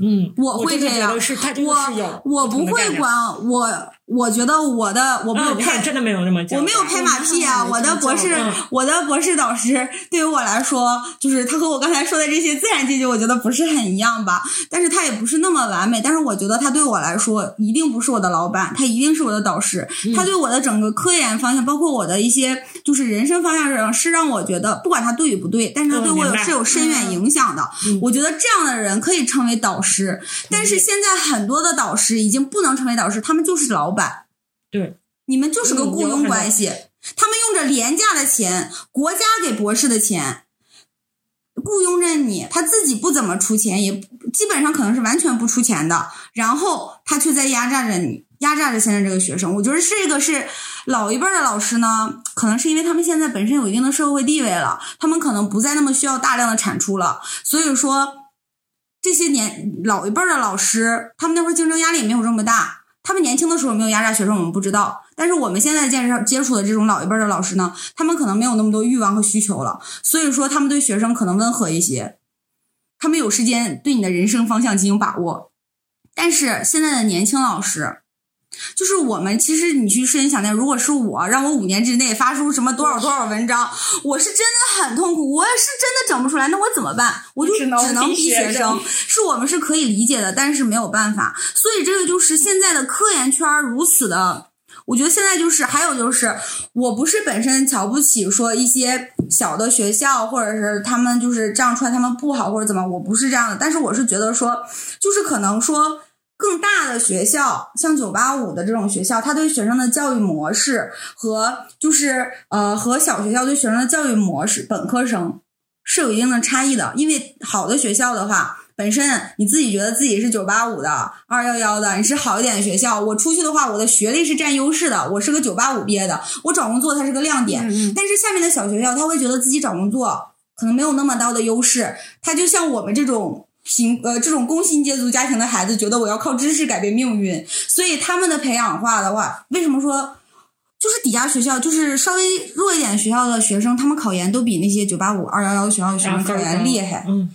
嗯，我会这样我我不会管我，我觉得我的我没有拍真的没有那么我没有拍马屁啊！嗯我的博士嗯，我的博士导师对于我来说，就是他和我刚才说的这些自然阶级，我觉得不是很一样吧。但是他也不是那么完美。但是我觉得他对我来说，一定不是我的老板，他一定是我的导师。嗯他对我的整个科研方向，包括我的一些就是人生方向上，是让我觉得，不管他对与不对，但是他对我有是有深远影响的。嗯我觉得这样的人可以称为导师。但是现在很多的导师已经不能成为导师，他们就是老板。对，你们就是个雇佣关系，他们用着廉价的钱，国家给博士的钱，雇佣着你，他自己不怎么出钱，也基本上可能是完全不出钱的，然后他却在压榨着你，压榨着现在这个学生。我觉得这个是老一辈的老师呢，可能是因为他们现在本身有一定的社会地位了，他们可能不再那么需要大量的产出了，所以说这些年老一辈的老师，他们那会儿竞争压力也没有这么大。他们年轻的时候没有压榨学生，我们不知道。但是我们现在接触接触的这种老一辈的老师呢，他们可能没有那么多欲望和需求了，所以说他们对学生可能温和一些，他们有时间对你的人生方向进行把握。但是现在的年轻老师，就是我们其实你去深想想，如果是我，让我五年之内发出什么多少多少文章，我是真的很痛苦，我也是真的整不出来，那我怎么办？我就只能逼学生 是我们是可以理解的，但是没有办法。所以这个就是现在的科研圈如此的，我觉得现在就是还有就是，我不是本身瞧不起说一些小的学校，或者是他们就是这样出来他们不好或者怎么，我不是这样的，但是我是觉得说，就是可能说。更大的学校，像九八五的这种学校，它对学生的教育模式和就是呃和小学校对学生的教育模式，本科生是有一定的差异的。因为好的学校的话，本身你自己觉得自己是九八五的、二幺幺的，你是好一点的学校，我出去的话，我的学历是占优势的。我是个九八五毕业的，我找工作它是个亮点。嗯但是下面的小学校，他会觉得自己找工作可能没有那么大的优势，他就像我们这种。贫呃，这种工薪阶族家庭的孩子觉得我要靠知识改变命运，所以他们的培养化的话，为什么说就是底下学校就是稍微弱一点学校的学生，他们考研都比那些九八五、二幺幺学校的学生考研厉害，嗯，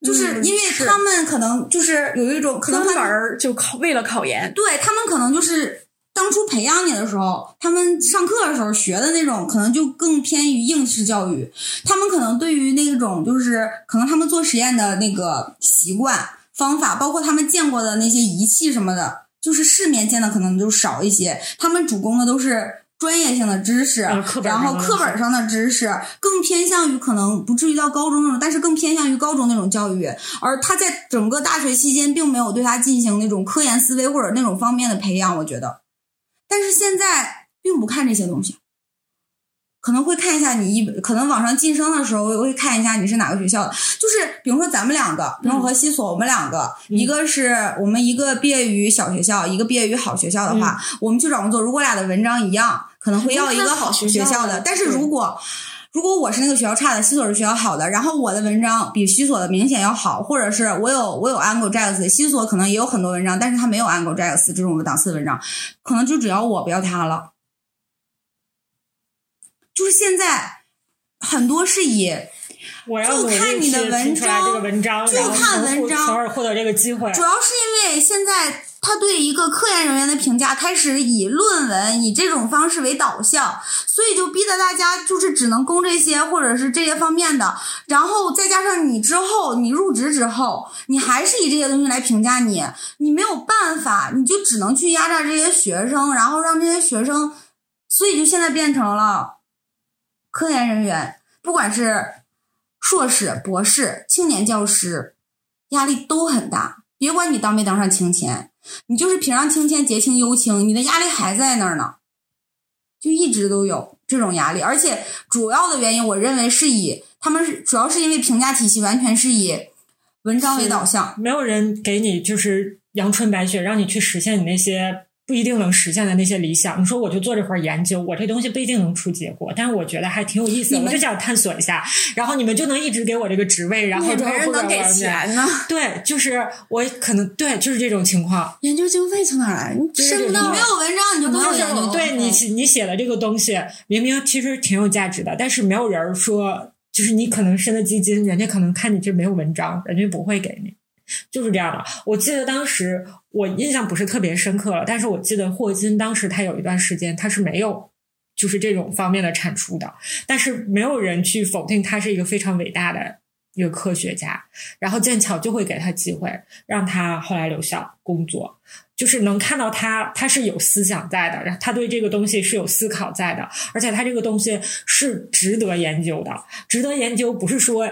就是因为他们可能就是有一种可能他专门儿就考为了考研，对他们可能就是当初培养你的时候，他们上课的时候学的那种，可能就更偏于应试教育。他们可能对于那种就是可能他们做实验的那个习惯方法，包括他们见过的那些仪器什么的，就是市面见的可能就少一些。他们主攻的都是。专业性的知识，然后课本上的知识更偏向于可能不至于到高中那种，但是更偏向于高中那种教育。而他在整个大学期间并没有对他进行那种科研思维或者那种方面的培养，我觉得。但是现在并不看这些东西，可能会看一下你一可能网上晋升的时候会看一下你是哪个学校的，就是比如说咱们两个，比如我和西索，我们两个，一个是我们一个毕业于小学校，一个毕业于好学校的话，我们去找工作，如果俩的文章一样，可能会要一个好学校的，但是如果如果我是那个学校差的，西索是学校好的，然后我的文章比西索的明显要好，或者是我有我有 Angle Jacks，西索可能也有很多文章，但是他没有 Angle Jacks 这种档次的文章，可能就只要我不要他了。就是现在很多是以我要就看你的文章文章，就看文章从而获得这个机会。主要是因为现在他对一个科研人员的评价开始以论文以这种方式为导向，所以就逼得大家就是只能攻这些或者是这些方面的，然后再加上你之后你入职之后，你还是以这些东西来评价你，你没有办法，你就只能去压榨这些学生，然后让这些学生，所以就现在变成了科研人员，不管是硕士、博士、青年教师，压力都很大。别管你当没当上清钱，你就是平常清签、结清、优清，你的压力还在那儿呢，就一直都有这种压力。而且主要的原因，我认为是以他们是主要是因为评价体系完全是以文章为导向。没有人给你就是阳春白雪，让你去实现你那些不一定能实现的那些理想。你说我就做这块儿研究，我这东西不一定能出结果，但是我觉得还挺有意思的，你们我就想探索一下。然后你们就能一直给我这个职位，然后没人能给钱呢。对，就是我可能对，就是这种情况。研究经费从哪来？你就是申不到你没有文章，你就没有就是。对你你写的这个东西，明明其实挺有价值的，但是没有人说，就是你可能申的基金，人家可能看你这没有文章，人家不会给你，就是这样的。我记得当时我印象不是特别深刻了，但是我记得霍金当时他有一段时间他是没有。就是这种方面的产出的，但是没有人去否定他是一个非常伟大的一个科学家，然后剑桥就会给他机会，让他后来留校工作。就是能看到他，他是有思想在的，然后他对这个东西是有思考在的，而且他这个东西是值得研究的。值得研究不是说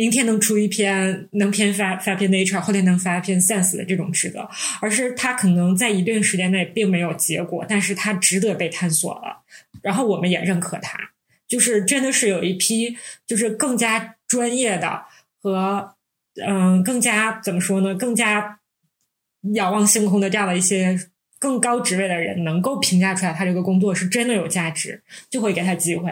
明天能出一篇能篇发发篇 Nature，后天能发篇 Science 的这种值得，而是他可能在一定时间内并没有结果，但是他值得被探索了，然后我们也认可他。就是真的是有一批就是更加专业的和嗯更加怎么说呢，更加仰望星空的这样的一些更高职位的人，能够评价出来他这个工作是真的有价值，就会给他机会。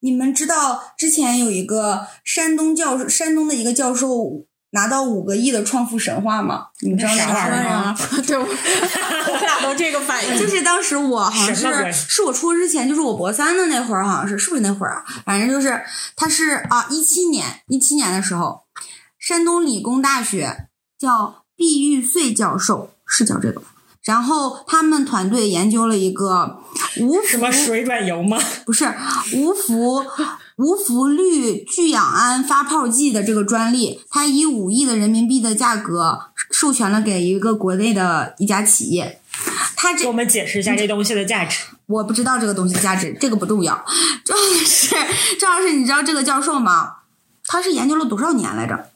你们知道之前有一个山东教授，山东的一个教授拿到五个亿的创富神话吗？你们知道那个啥玩意儿吗？啊？对，我我俩都这个反应。就是当时我好像是是我出国之前，就是我博三的那会儿，好像是是不是那会儿啊？反正就是他是啊，一七年一七年的时候，山东理工大学叫毕玉穗教授，是叫这个吧？然后他们团队研究了一个无 什么水转油吗？不是无氟无氟氯聚氧胺发泡剂的这个专利，它以五亿的人民币的价格授权了给一个国内的一家企业。他这给我们解释一下这东西的价值。我不知道这个东西的价值，这个不重要。重要的是，重要是你知道这个教授吗？他是研究了多少年来着？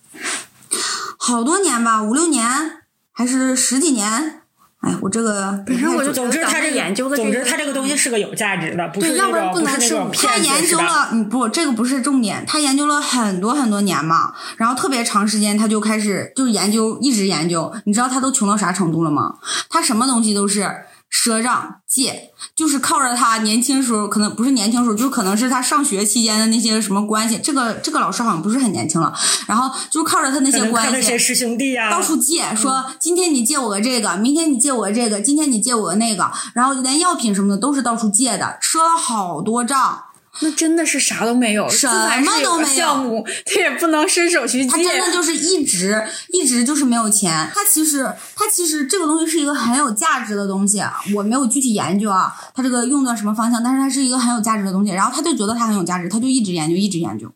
好多年吧，五六年还是十几年？哎，我这个本身我就总之，他这个研究的，总之他这个东西是个有价值的，不是对，要不然不能是他研究了，嗯，不，这个不是重点。他研究了很多很多年嘛，然后特别长时间，他就开始就是研究，一直研究。你知道他都穷到啥程度了吗？他什么东西都是赊账借，就是靠着他年轻时候，可能不是年轻时候，就可能是他上学期间的那些什么关系。这个这个老师好像不是很年轻了，然后就靠着他那些关系。那些师兄弟啊，到处借，说今天你借我个这个，明天你借我这个，今天你借我个那个，然后连药品什么的都是到处借的，赊了好多账。那真的是啥都没有，什么都没有项目，他也不能伸手去他。真的就是一直一直就是没有钱。他其实他其实这个东西是一个很有价值的东西，我没有具体研究啊，他这个用到什么方向，但是它是一个很有价值的东西。然后他就觉得它很有价值，他就一直研究，一直研究。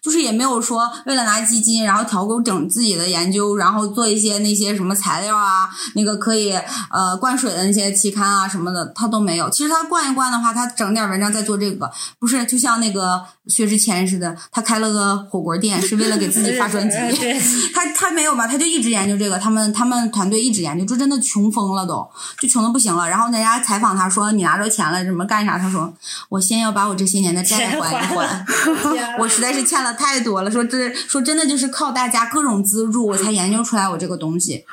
就是也没有说为了拿基金，然后调整自己的研究，然后做一些那些什么材料啊，那个可以呃灌水的那些期刊啊什么的，他都没有。其实他灌一灌的话，他整点文章再做这个，不是就像那个薛之谦似的，他开了个火锅店是为了给自己发专辑。他他没有吧，他就一直研究这个，他们他们团队一直研究，就真的穷疯了都，就穷的不行了。然后人家采访他说：“你拿着钱了，怎么干啥？”他说：“我先要把我这些年的债还一还还，我实在是欠了太多了。”说这说真的就是靠大家各种资助，我才研究出来我这个东西。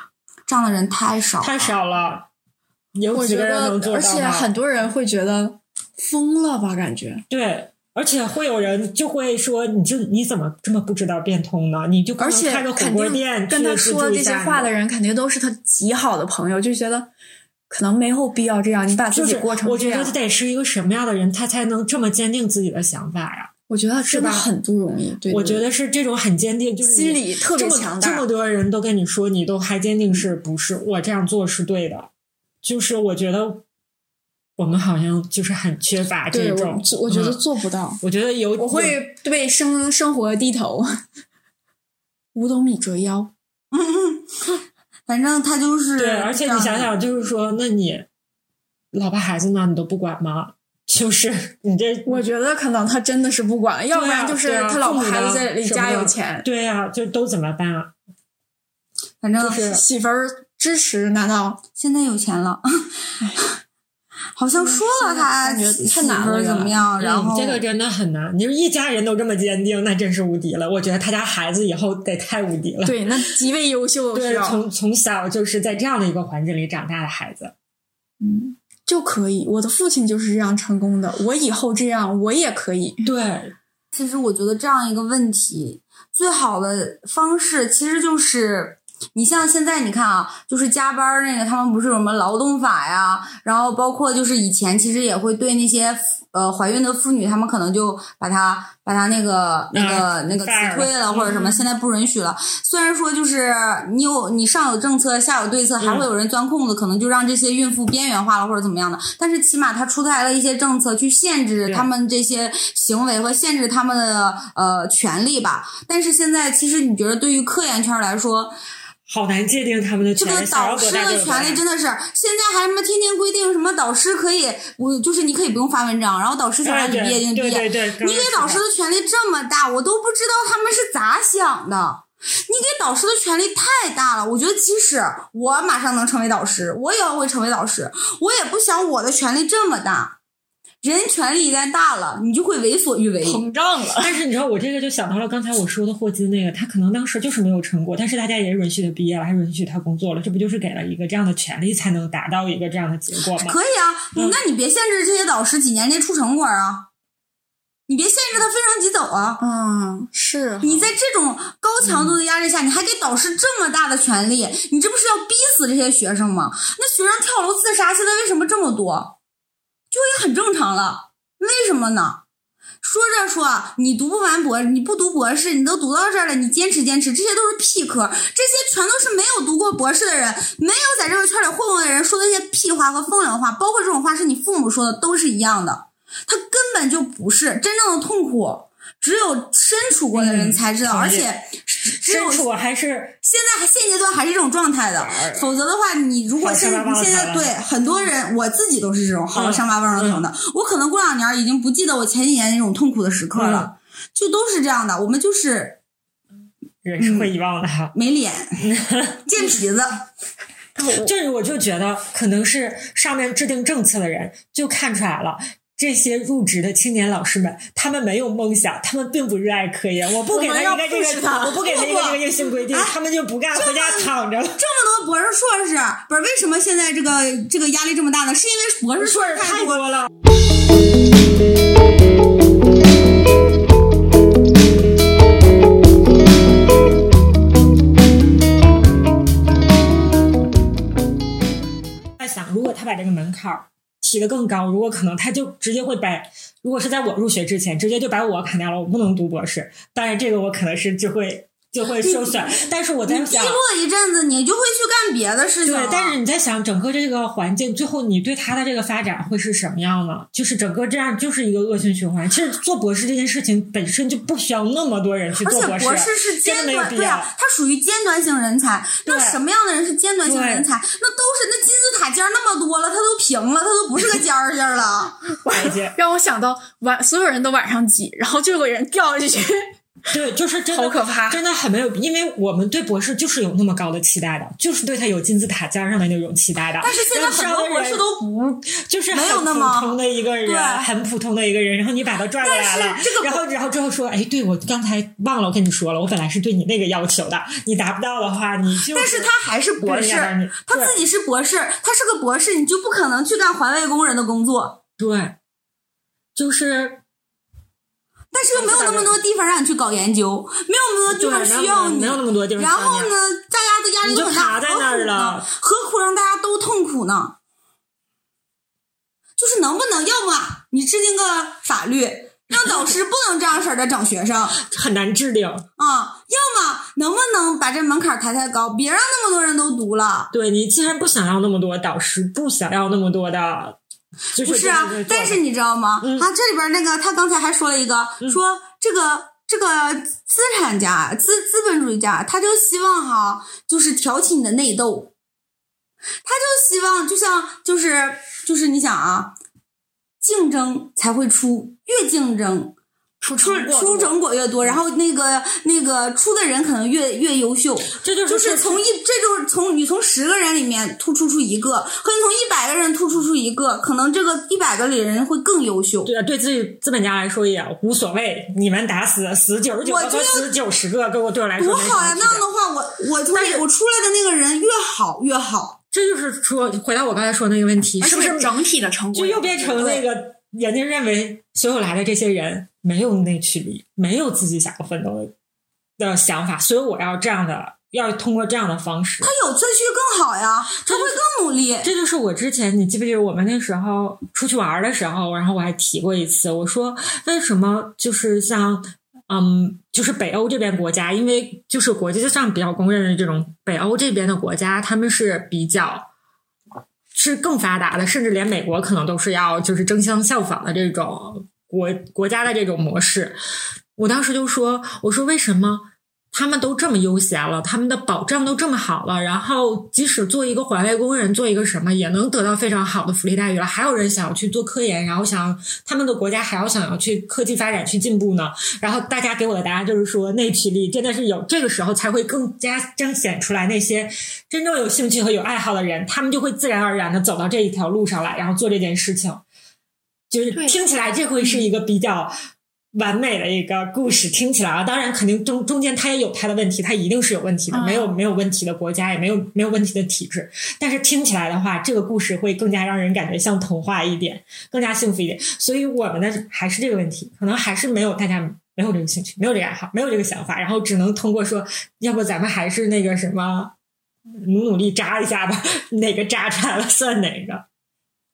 这样的人太少了，太少了，有我觉几个人得能，做而且？很多人会觉得疯了吧？感觉，对，而且会有人就会说，你就你怎么这么不知道变通呢？你就而且能开个火肯定锅店，跟他说这些话的人，肯定都是他极好的朋友，就觉得可能没有必要这样，你把自己过成这样我觉得。得是一个什么样的人，他才能这么坚定自己的想法呀？我觉得真的吧很不容易。对，对我觉得是这种很坚定，就是心理特别强大这么多人都跟你说，你都还坚定是不是？我这样做是对的，就是我觉得我们好像就是很缺乏这种。我我觉得嗯做不到。我觉得有我会对生生活低头，五斗米折腰。反正他就是对，而且你想想，就是说，那你老婆孩子呢，你都不管吗？就是你这，我觉得可能他真的是不管，要不然就是他老婆孩子在里家有钱，对呀、就都怎么办啊？反正媳妇儿支持，难道现在有钱了，好像说了他感觉媳太难了怎么样，然后嗯、这个真的很难。你说一家人都这么坚定，那真是无敌了。我觉得他家孩子以后得太无敌了。对那极为优秀，对是，从从小就是在这样的一个环境里长大的孩子，嗯就可以。我的父亲就是这样成功的，我以后这样我也可以。对，其实我觉得这样一个问题，最好的方式其实就是。你像现在你看啊，就是加班那个，他们不是有什么劳动法呀，然后包括就是以前其实也会对那些呃怀孕的妇女，他们可能就把她把她那个那个、那个辞退了或者什么，现在不允许了。虽然说就是你有你上有政策下有对策，还会有人钻空子，可能就让这些孕妇边缘化了或者怎么样的。但是起码他出台了一些政策去限制对他们这些行为和限制他们的呃权利吧。但是现在其实你觉得对于科研圈来说，好难界定他们的这个权利。想要导师的权利真的是，现在还什么天天规定什么导师可以，我就是你可以不用发文章，然后导师想让你毕业就毕业。对对对，你给导师的权利这么大，我都不知道他们是咋想的。你给导师的权利太大了，我觉得即使我马上能成为导师，我也要会成为导师，我也不想我的权利这么大。人权力一旦大了，你就会为所欲为。膨胀了，但是你知道，我这个就想到了刚才我说的霍金那个，他可能当时就是没有成果，但是大家也允许他毕业了，还允许他工作了，这不就是给了一个这样的权利，才能达到一个这样的结果吗？可以啊，嗯那你别限制这些导师几年内出成果啊，你别限制他非常即走啊。嗯，是你在这种高强度的压力下，你还给导师这么大的权利，你这不是要逼死这些学生吗？那学生跳楼自杀现在为什么这么多？就也很正常了，为什么呢？说着说，你读不完博，你不读博士，你都读到这儿了，你坚持坚持，这些都是屁科，这些全都是没有读过博士的人，没有在这个圈里混过的人说的一些屁话和风凉话，包括这种话是你父母说的，都是一样的。他根本就不是真正的痛苦，只有身处过的人才知道，嗯而且只有身处还是现在还现阶段还是这种状态的，否则的话，你如果好现伤疤忘了你现在对很多人，我自己都是这种好伤疤忘了疼的，我可能过两年已经不记得我前几年那种痛苦的时刻了，就都是这样的。我们就是人是会遗忘的哈。没脸，贱皮子。就是我就觉得可能是上面制定政策的人就看出来了。这些入职的青年老师们，他们没有梦想，他们并不热爱科研。我不给他一个这个，我不给他一个这个硬性规定，他们就不干，回家躺着了。这么多博士、硕士，不是为什么现在这个这个压力这么大呢？是因为博士、硕士太多了。在想，如果他把这个门槛儿。提的更高，如果可能，他就直接会把，如果是在我入学之前，直接就把我砍掉了，我不能读博士。当然，这个我可能是就会。就会受损，但是我在想，低落一阵子，你就会去干别的事情。对，但是你在想，整个这个环境，最后你对他的这个发展会是什么样呢？就是整个这样就是一个恶性循环。其实做博士这件事情本身就不需要那么多人去做博士，博士是尖端，对啊，他属于尖端性人才。那什么样的人是尖端性人才？那都是那金字塔尖那么多了，他都平了，他都不是个尖儿尖儿了。让我想到晚，所有人都晚上挤，然后就有个人掉下去。对，就是真的好可怕，真的很没有，因为我们对博士就是有那么高的期待的，就是对他有金字塔尖上的那种期待的。但是现在很多博士都不就是没有那么普通的一个人，很普通的一个人，然后你把他拽过来了，然后然后之后说，哎，对我刚才忘了我跟你说了，我本来是对你那个要求的，你达不到的话，你就但是他还是博士，他自己是博士，他是个博士，你就不可能去干环卫工人的工作。对，就是。但是又没有那么多地方让你去搞研究，没有那么多地方需要你，没有那么多地方。然后呢，大家的压力都很大，何苦呢？何苦让大家都痛苦呢？就是能不能，要么你制定个法律，让导师不能这样式的整学生，很难制定啊。要么能不能把这门槛抬太高，别让那么多人都读了。对你既然不想要那么多导师，不想要那么多的。不是啊，但是你知道吗？啊，这里边那个他刚才还说了一个，说这个这个资产家、资资本主义家，他就希望哈，就是挑起你的内斗，他就希望就像就是就是你想啊，竞争才会出，越竞争。出出出成果越多，然后那个那个出的人可能越越优秀，这就是就是从一这就是从你从十个人里面突出出一个，和你从一百个人突出出一个，可能这个一百个里人会更优秀。对啊，对自己资本家来说也无所谓，你们打死死九十九个死九十个，对我对我来说多好呀！那样的话，我我从我出来的那个人越好越好。这就是说，回到我刚才说那个问题，是不是整体的成果就又变成那个人家认为所有来的这些人。没有内驱力，没有自己想要奋斗的的想法，所以我要这样的，要通过这样的方式。他有自驱更好呀，他会更努力。这就是我之前，你记不记得我们那时候出去玩的时候，然后我还提过一次，我说为什么就是像嗯，就是北欧这边国家，因为就是国际上比较公认的这种北欧这边的国家，他们是比较是更发达的，甚至连美国可能都是要就是争相效仿的这种。国国家的这种模式，我当时就说：“我说为什么他们都这么悠闲了，他们的保障都这么好了，然后即使做一个环卫工人，做一个什么也能得到非常好的福利待遇了，还有人想要去做科研，然后想他们的国家还要想要去科技发展去进步呢？然后大家给我的答案就是说，内驱力真的是有，这个时候才会更加彰显出来那些真正有兴趣和有爱好的人，他们就会自然而然的走到这一条路上来，然后做这件事情。”就是听起来这会是一个比较完美的一个故事，听起来啊，当然肯定中中间它也有它的问题，它一定是有问题的，没有没有问题的国家也没有没有问题的体制，但是听起来的话，这个故事会更加让人感觉像童话一点，更加幸福一点。所以我们的还是这个问题，可能还是没有大家没有这个兴趣，没有这个爱好，没有这个想法，然后只能通过说，要不咱们还是那个什么，努努力扎一下吧，哪个扎出来了算哪个。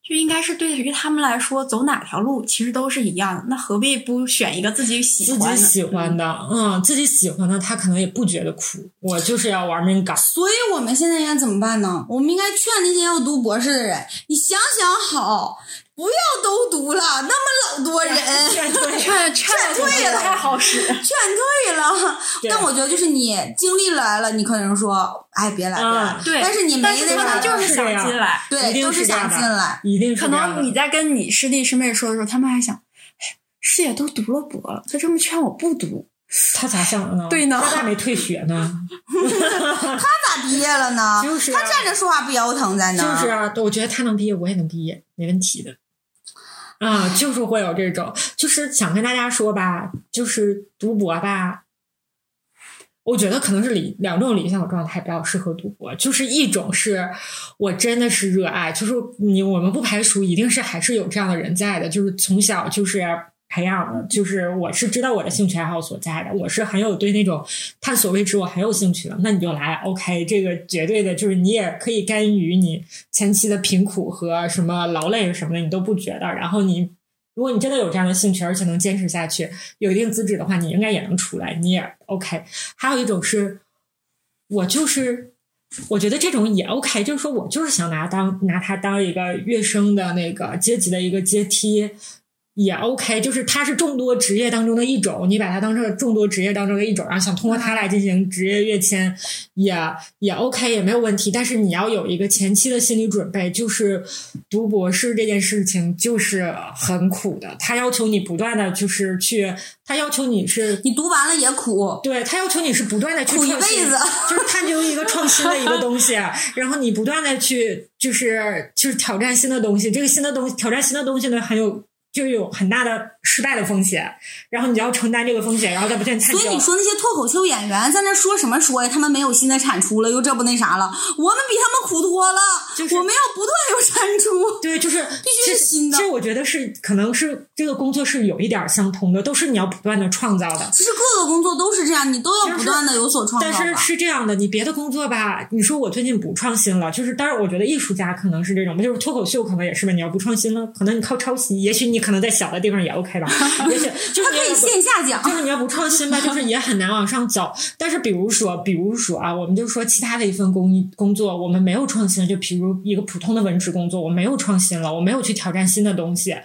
就应该是对于他们来说，走哪条路其实都是一样的。那何必不选一个自己喜欢、自己喜欢的？嗯，自己喜欢的，他可能也不觉得苦。我就是要玩命搞。所以我们现在应该怎么办呢？我们应该劝那些要读博士的人，你想想好。不要都读了，那么老多人劝退，劝劝退了，太好使，劝退了。但我觉得，就是你经历来了，你可能说，哎，别来，别来。对，但是你没那啥，就是想进来，对，都是想进来，一定是。可能你在跟你师弟师妹说的时候，他们还想，师姐都读了博了，他这么劝我不读，他咋想的呢？对呢他咋没退学呢？他咋毕业了呢？就是他站着说话不腰疼在那儿。就是啊，我觉得他能毕业，我也能毕业，没问题的。啊，就是会有这种，就是想跟大家说吧，就是读博吧，我觉得可能是理两种理想状态比较适合读博，就是一种是我真的是热爱，就是你我们不排除一定是还是有这样的人在的，就是从小就是培养的，就是我是知道我的兴趣爱好所在的，我是很有对那种探索未知我很有兴趣的，那你就来，OK，这个绝对的就是你也可以甘于你前期的贫苦和什么劳累什么的，你都不觉得，然后你。如果你真的有这样的兴趣，而且能坚持下去，有一定资质的话，你应该也能出来，你也 OK。还有一种是，我就是我觉得这种也 OK，就是说我就是想拿当拿它当一个跃升的那个阶级的一个阶梯。也 OK，就是它是众多职业当中的一种，你把它当成众多职业当中的一种，然后想通过它来进行职业跃迁，也也 OK，也没有问题。但是你要有一个前期的心理准备，就是读博士这件事情就是很苦的，他要求你不断的就是去，他要求你是你读完了也苦，对他要求你是不断的去苦一创新辈子就是探究一个创新的一个东西，然后你不断的去就是就是挑战新的东西，这个新的东西挑战新的东西呢，很有就有很大的失败的风险，然后你就要承担这个风险，然后再不断探究。所以你说那些脱口秀演员在那说什么说呀？他们没有新的产出了，又这不那啥了，我们比他们苦多了。就是我们要不断有产出。对，就是必须是新的其实我觉得是可能是这个工作是有一点相通的，都是你要不断的创造的。其实各个工作都是这样，你都要不断的有所创造但是。是这样的，你别的工作吧，你说我最近不创新了，就是当然，我觉得艺术家可能是这种，就是脱口秀可能也是吧。你要不创新了，可能你靠抄袭，也许你可能在小的地方也 OK 吧，也许就是他可以线下讲，就是你要不创新吧，就是也很难往上走。但是比如说，比如说啊，我们就说其他的一份工工作，我们没有创新，就比如一个普通的文职工作，我没有创新了，我没有去挑战新的东西，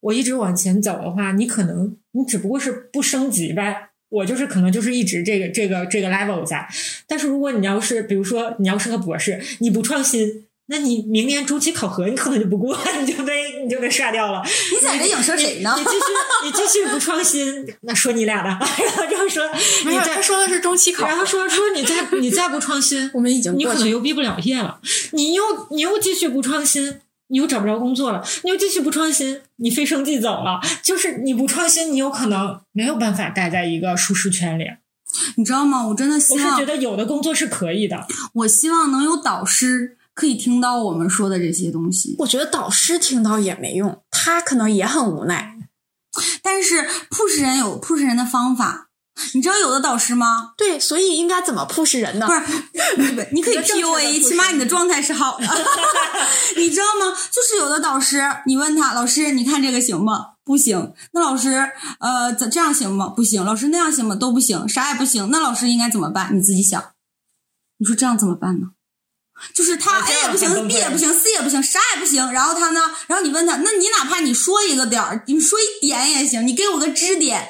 我一直往前走的话，你可能你只不过是不升级呗。我就是可能就是一直这个这个这个 level 在，但是如果你要是比如说你要是个博士，你不创新，那你明年中期考核你可能就不过，你就被你就被刷掉了。你在这影射谁呢你？继续你继续不创新，那说你俩的，然后就说没有，你再他说的是中期考然后说说你再你再不创新，我们已经你可能又毕不了业了，你又你又继续不创新。你又找不着工作了，你又继续不创新，你飞升即走了。就是你不创新，你有可能没有办法待在一个舒适圈里。你知道吗？我真的希望我是觉，得有的工作是可以的，我希望能有导师可以听到我们说的这些东西。我觉得导师听到也没用，他可能也很无奈。但是 push 人有 push 人的方法，你知道有的导师吗？对，所以应该怎么 push 人呢不？是，你 你可以一个正确的 PUA，push 起码你的状态是好的，你知道吗？就是有的导师，你问他老师，你看这个行吗？不行。那老师，呃，怎这样行吗？不行。老师那样行吗？都不行，啥也不行。那老师应该怎么办？你自己想。你说这样怎么办呢？就是他 A 也不行，B 也不行，C 也不行，啥也不行。然后他呢？然后你问他，那你哪怕你说一个点儿，你说一点也行，你给我个支点，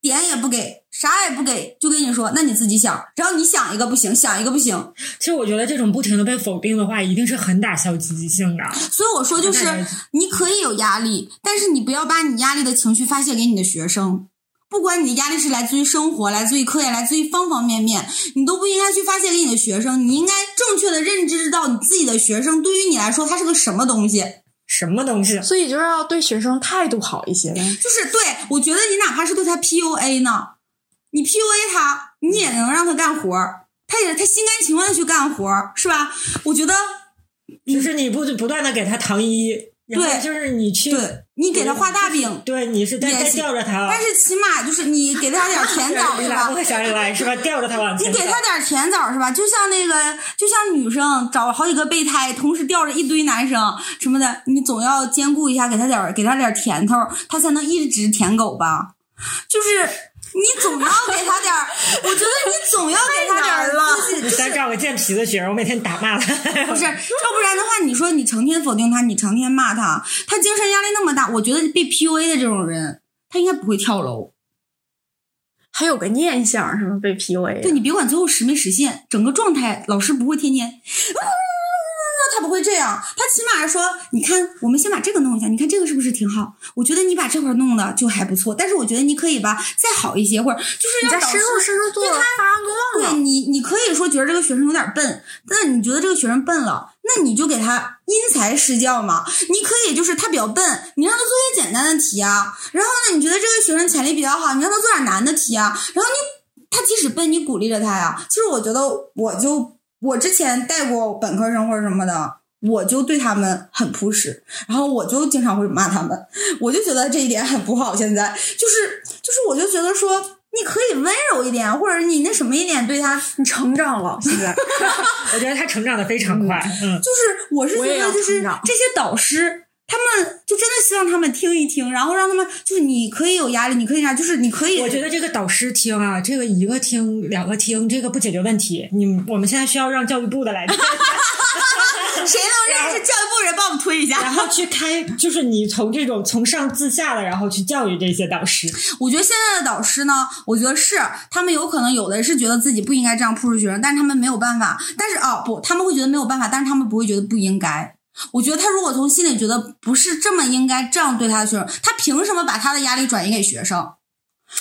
点也不给，啥也不给，就跟你说，那你自己想。然后你想一个不行，想一个不行。其实我觉得这种不停的被否定的话，一定是很打消积极性的。所以我说，就是你可以有压力，但是你不要把你压力的情绪发泄给你的学生。不管你的压力是来自于生活、来自于课业、来自于方方面面，你都不应该去发泄给你的学生。你应该正确的认知到你自己的学生对于你来说他是个什么东西。什么东西？所以就是要对学生态度好一些呗。就是对我觉得你哪怕是对他 PUA 呢，你 PUA 他，你也能让他干活儿，他也他心甘情愿的去干活儿，是吧？我觉得就是你不不断的给他糖衣，对就是你去，对你给他画大饼，对，你是在在吊着他，但是起码就是你给他点甜枣，是吧想起来是吧？吊着他往前。你给他点甜枣是吧？就像那个，就像女生找好几个备胎，同时吊着一堆男生什么的，你总要兼顾一下，给他点给他点甜头，他才能一直舔狗吧？就是你总要给他点儿，我觉得你总要给他点儿自信，你就是再找个贱皮子学生，我每天打骂他。不是，要不然的话，你说你成天否定他，你成天骂他，他精神压力那么大，我觉得被 PUA 的这种人，他应该不会跳楼。还有个念想是吗？被 PUA 对你别管最后实没实现，整个状态，老师不会天天，啊、他不会这样，他起码说，你看，我们先把这个弄一下，你看这个是不是挺好？我觉得你把这块弄的就还不错，但是我觉得你可以吧再好一些，或者就是让导师深入深入做发光。对你，你可以说觉得这个学生有点笨，但你觉得这个学生笨了，那你就给他因材施教嘛。你可以就是他比较笨，你让他做些简单的题啊。然后呢，你觉得这个学生潜力比较好，你让他做点难的题啊。然后你他即使笨，你鼓励着他呀。其实我觉得，我就我之前带过本科生或者什么的。我就对他们很朴实，然后我就经常会骂他们，我就觉得这一点很不好。现在就是就是，我就觉得说，你可以温柔一点，或者你那什么一点对他，你成长了，现在 我觉得他成长的非常快，嗯，就是我是觉得就是这些导师。他们就真的希望他们听一听，然后让他们就是你可以有压力，你可以啥，就是你可以。我觉得这个导师听啊，这个一个听两个听，这个不解决问题。你我们现在需要让教育部的来 谁能认识教育部人帮我们推一下？然后去开，就是你从这种从上自下的，然后去教育这些导师。我觉得现在的导师呢，我觉得是他们有可能有的是觉得自己不应该这样 push 学生，但是他们没有办法。但是哦不，他们会觉得没有办法，但是他们不会觉得不应该。我觉得他如果从心里觉得不是这么应该这样对他的学生，他凭什么把他的压力转移给学生？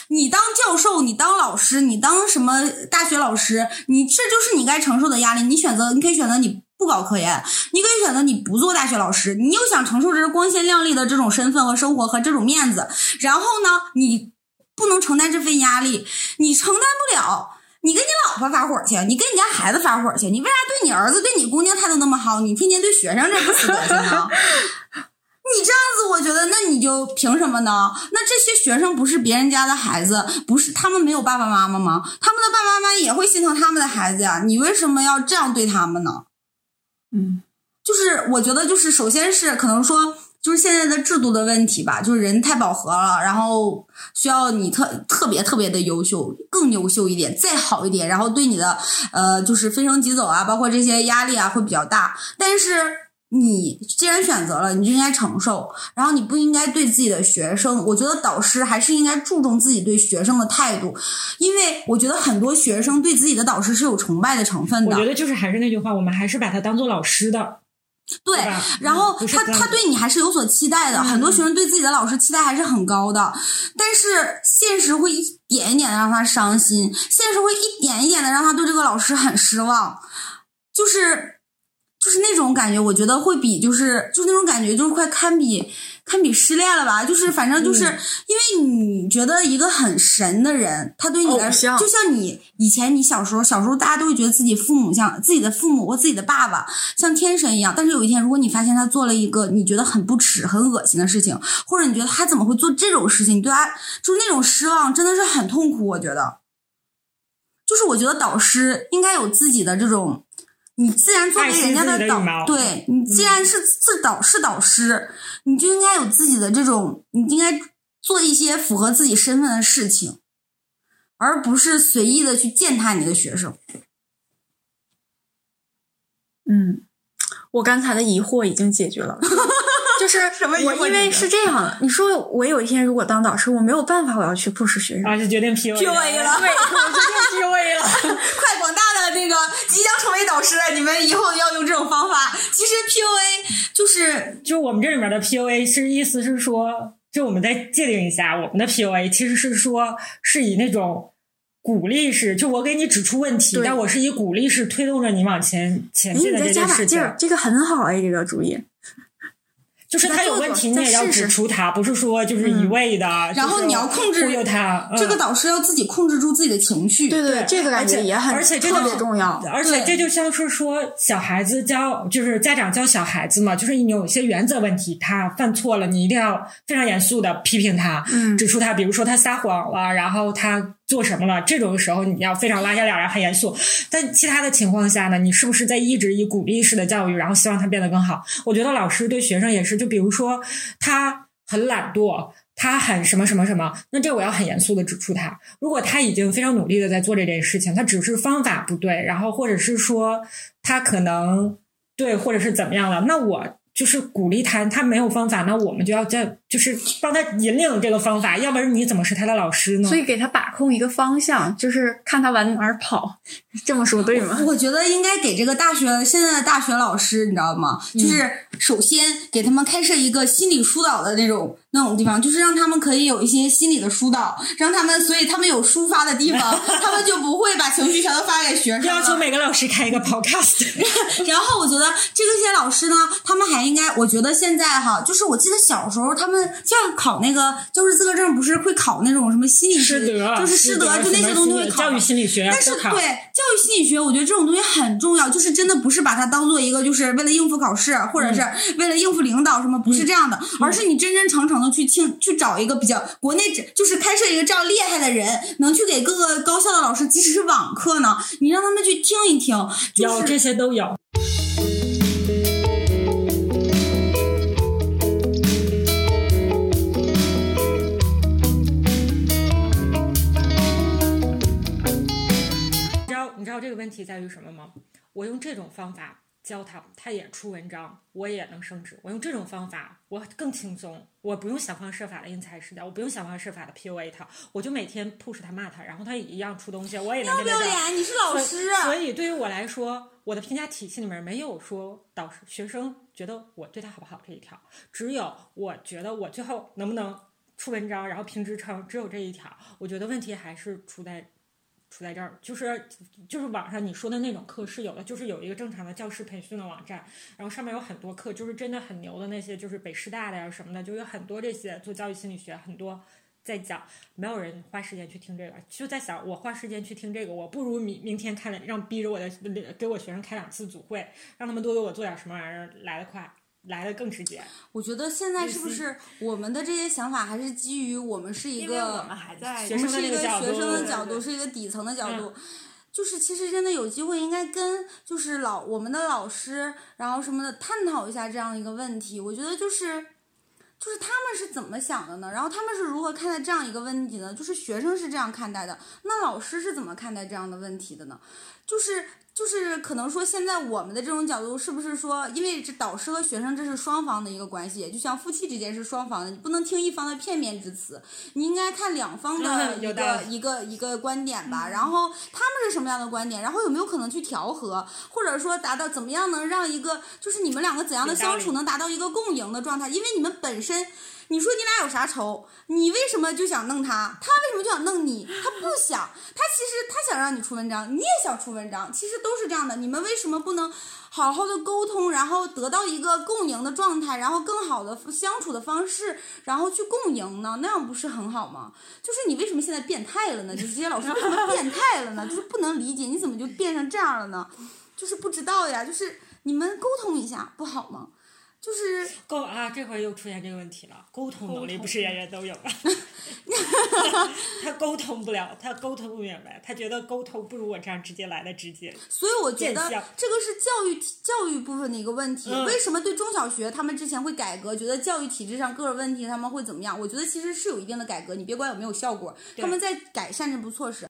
你当教授，你当老师，你当什么大学老师，你这就是你该承受的压力。你选择，你可以选择你不搞科研，你可以选择你不做大学老师，你又想承受这光鲜亮丽的这种身份和生活和这种面子，然后呢，你不能承担这份压力，你承担不了。你跟你老婆发火去，你跟你家孩子发火去，你为啥对你儿子、对你姑娘态度那么好？你天天对学生这不死德行啊？你这样子，我觉得那你就凭什么呢？那这些学生不是别人家的孩子，不是他们没有爸爸妈妈吗？他们的爸爸妈妈也会心疼他们的孩子呀。你为什么要这样对他们呢？嗯，就是我觉得，就是首先是可能说，就是现在的制度的问题吧，就是人太饱和了，然后需要你特特别特别的优秀，更优秀一点，再好一点，然后对你的呃就是飞升急走啊，包括这些压力啊会比较大。但是你既然选择了，你就应该承受，然后你不应该对自己的学生，我觉得导师还是应该注重自己对学生的态度，因为我觉得很多学生对自己的导师是有崇拜的成分的我觉。得就是还是那句话，我们还是把他当做老师的，对然后他他对你还是有所期待的，很多学生对自己的老师期待还是很高的，但是现实会一点一点的让他伤心，现实会一点一点的让他对这个老师很失望，就是就是那种感觉，我觉得会比就是就那种感觉就是快堪比堪比失恋了吧，就是反正就是、嗯因为你觉得一个很神的人，他对你来说就像你以前你小时候小时候大家都会觉得自己父母像自己的父母或自己的爸爸像天神一样，但是有一天如果你发现他做了一个你觉得很不耻、很恶心的事情，或者你觉得他怎么会做这种事情，你对他就是那种失望，真的是很痛苦。我觉得，就是我觉得导师应该有自己的这种。你既然作为人家的导对你既然是自导是导师，你就应该有自己的这种，你应该做一些符合自己身份的事情，而不是随意的去践踏你的学生。嗯，我刚才的疑惑已经解决了，就是我因为是这样的，你说我有一天如果当导师，我没有办法，我要去 push 学生，啊，就决定 PUA 了对，我决定 PUA 了。快，广大的那个即将成为导师的，你们以后要用这种方法。其实 PUA 就是就我们这里面的 PUA 是意思是说，就我们再界定一下，我们的 PUA 其实是说是以那种鼓励式，就我给你指出问题，但我是以鼓励式推动着你往前前哎，进的你再加这件事情。把劲儿，这个很好哎，这个主意。就是他有问题，你也要指出他，不是说就是一味的，然后你要控制忽悠他。嗯这个导师要自己控制住自己的情绪。对对这个感觉而且也很而且特别重要。而且这就像是说，小孩子教就是家长教小孩子嘛，就是你有一些原则问题，他犯错了，你一定要非常严肃的批评他，嗯指出他，比如说他撒谎了，然后他做什么了，这种时候你要非常拉下脸，然后很严肃。但其他的情况下呢，你是不是在一直以鼓励式的教育，然后希望他变得更好？我觉得老师对学生也是，就比如说他很懒惰。他很什么什么什么，那这我要很严肃的指出他。如果他已经非常努力的在做这件事情，他只是方法不对，然后或者是说他可能对，或者是怎么样了，那我就是鼓励他，他没有方法，那我们就要在就就是帮他引领这个方法，要不然你怎么是他的老师呢？所以给他把控一个方向，就是看他往哪儿跑。这么说对吗？我觉得应该给这个大学现在的大学老师，你知道吗？就是首先给他们开设一个心理疏导的那种那种地方，就是让他们可以有一些心理的疏导，让他们所以他们有抒发的地方，他们就不会把情绪全都发给学生。要求每个老师开一个 podcast，然后我觉得这个些老师呢，他们还应该，我觉得现在哈，就是我记得小时候他们像考那个教师资格证，不是会考那种什么心理师德，就是师德，就那些东西会考。教育心理学，但是对教育心理学，我觉得这种东西很重要，就是真的不是把它当做一个，就是为了应付考试，或者是为了应付领导什么，不是这样的，而是你真真诚诚的去听，去找一个比较国内就是开设一个这样厉害的人，能去给各个高校的老师，即使是网课呢，你让他们去听一听，有这些都有。你知道这个问题在于什么吗？我用这种方法教他，他也出文章，我也能升职。我用这种方法，我更轻松，我不用想方设法的因材施教，我不用想方设法的 PUA 他，我就每天 push 他骂他，然后他也一样出东西，我也能要不要脸？你是老师，啊所以对于我来说，我的评价体系里面没有说导师学生觉得我对他好不好这一条，只有我觉得我最后能不能出文章，然后评职称，只有这一条。我觉得问题还是出在。出在这儿，就是就是网上你说的那种课是有的，就是有一个正常的教师培训的网站，然后上面有很多课，就是真的很牛的那些，就是北师大的呀什么的，就有很多这些做教育心理学，很多在讲，没有人花时间去听这个，就在想我花时间去听这个，我不如明明天开让逼着我的给我学生开两次组会，让他们多给我做点什么玩意儿来得快。来的更直接。我觉得现在是不是我们的这些想法还是基于我们是一个，我们还在学生是一个学生的角度，是一个底层的角度。就是其实真的有机会，应该跟就是老我们的老师，然后什么的探讨一下这样一个问题。我觉得就是就是他们是怎么想的呢？然后他们是如何看待这样一个问题呢？就是学生是这样看待的，那老师是怎么看待这样的问题的呢？就是。就是可能说，现在我们的这种角度是不是说，因为这导师和学生这是双方的一个关系，就像夫妻之间是双方的，你不能听一方的片面之词，你应该看两方的 一个一个一个观点吧。然后他们是什么样的观点，然后有没有可能去调和，或者说达到怎么样能让一个就是你们两个怎样的相处能达到一个共赢的状态？因为你们本身。你说你俩有啥仇？你为什么就想弄他？他为什么就想弄你？他不想，他其实他想让你出文章，你也想出文章，其实都是这样的。你们为什么不能好好的沟通，然后得到一个共赢的状态，然后更好的相处的方式，然后去共赢呢？那样不是很好吗？就是你为什么现在变态了呢？就是这些老师为什么变态了呢？就是不能理解，你怎么就变成这样了呢？就是不知道呀，就是你们沟通一下不好吗？就是沟啊，这会儿又出现这个问题了。沟通能力不是人人都有的，他沟通不了，他沟通不明白，他觉得沟通不如我这样直接来的直接。所以我觉得这个是教育教育部分的一个问题。为什么对中小学他们之前会改革，觉得教育体制上各个问题他们会怎么样？我觉得其实是有一定的改革，你别管有没有效果，他们在改善这部措施。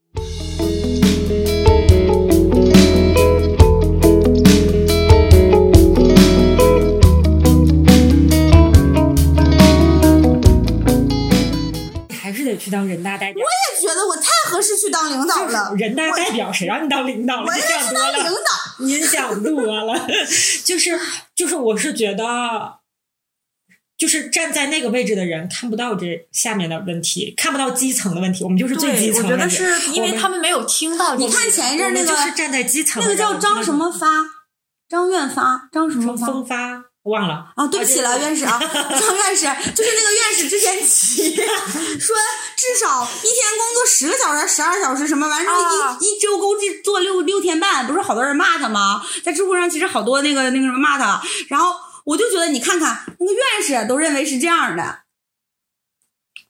去当人大代表，我也觉得我太合适去当领导了。人大代表谁让你当领导了？我想当领导，您想多了。就是就是，我是觉得，就是站在那个位置的人看不到这下面的问题，看不到基层的问题。我们就是最基层的。我觉得是因为他们没有听到。你看前一阵那个就是站在基层，那个叫张什么发，张院发，张什么风发。忘了啊，对不起了，院士啊，张院士，就是那个院士之前提 说，至少一天工作十个小时、十二小时什么完，后一一周工作做六六天半，不是好多人骂他吗？在知乎上其实好多那个那个什么骂他，然后我就觉得你看看那个院士都认为是这样的，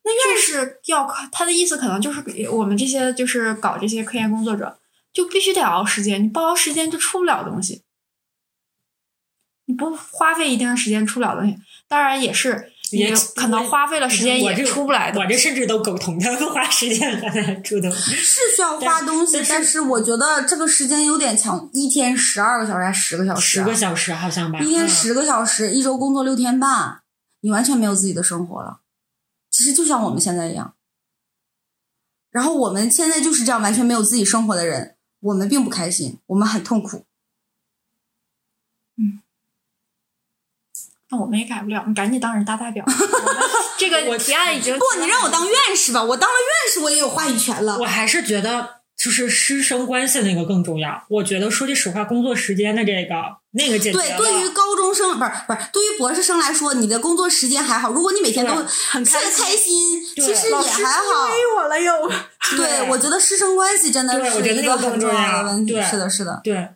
那院士要他的意思可能就是给我们这些就是搞这些科研工作者，就必须得熬时间，你不熬时间就出不了东西。你不花费一定的时间出不了东西，当然也是也可能花费了时间也出不来的。我这甚至都沟通，他不花时间才出东西。是需要花东西，但是我觉得这个时间有点长，一天十二个小时还是十个小时？十个小时好像吧。一天十个小时，一周工作六天半，你完全没有自己的生活了。其实就像我们现在一样。然后我们现在就是这样完全没有自己生活的人，我们并不开心，我们很痛苦。那我们也改不了，你赶紧当人大代表。这个 我提案已经不，你让我当院士吧，我当了院士，我也有话语权了。我还是觉得就是师生关系那个更重要。我觉得说句实话，工作时间的这个那个解决对，了对于高中生不是不是，对于博士生来说，你的工作时间还好。如果你每天都很开开心，其实也还好。我了又。对，我觉得师生关系真的对我觉得是一个很重要要的问题。是的，是的。对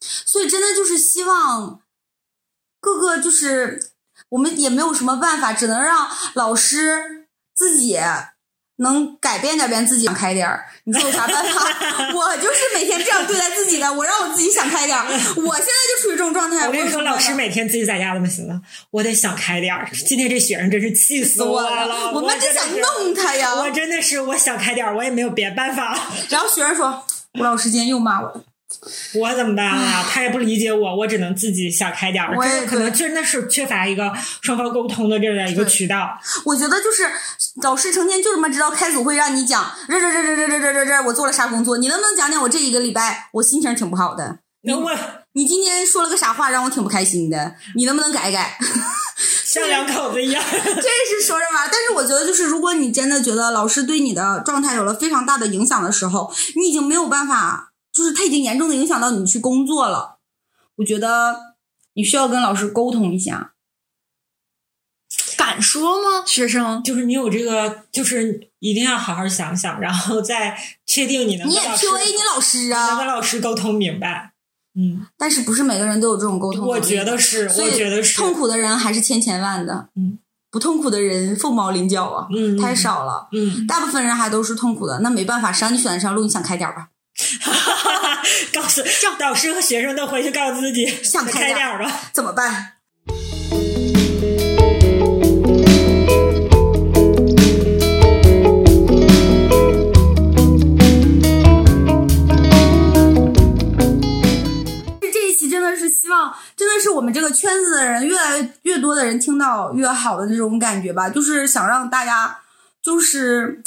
所以真的就是希望各个就是我们也没有什么办法，只能让老师自己能改变改变自己，想开点儿。你说有啥办法？我就是每天这样对待自己的，我让我自己想开点儿。我现在就处于这种状态。我跟你说，老师每天自己在家怎么行了？我得想开点儿。今天这学生真是气死我了，我们就想弄他呀。我真的是我想开点儿，我也没有别的办法。然后学生说：“吴老师今天又骂我了。我怎么办啊？他也不理解我，我只能自己想开点儿。我也可能真的是缺乏一个双方沟通的这样一个渠道。”我觉得就是老师成天就这么知道开组会让你讲这这这这这这这这这我做了啥工作，你能不能讲讲我这一个礼拜我心情挺不好的？能我你今天说了个啥话让我挺不开心的？你能不能改改？像两口子一样。这是说着玩，但是我觉得就是如果你真的觉得老师对你的状态有了非常大的影响的时候，你已经没有办法，就是他已经严重的影响到你去工作了。我觉得你需要跟老师沟通一下。敢说吗？学生就是你有这个，就是一定要好好想想，然后再确定你能你也跟老师 PUA 你老师能跟啊，老师沟通明白。嗯，但是不是每个人都有这种沟通我？觉得是，我觉得是。痛苦的人还是千千万的，嗯，不痛苦的人凤毛麟角啊，嗯太少了。嗯，大部分人还都是痛苦的，那没办法，谁让你选的这条路，你想开点儿吧。告诉导师和学生都回去告诉自己想开点儿吧。怎么办？这一期真的是希望，真的是我们这个圈子的人越来越多的人听到越好的那种感觉吧，就是想让大家，就是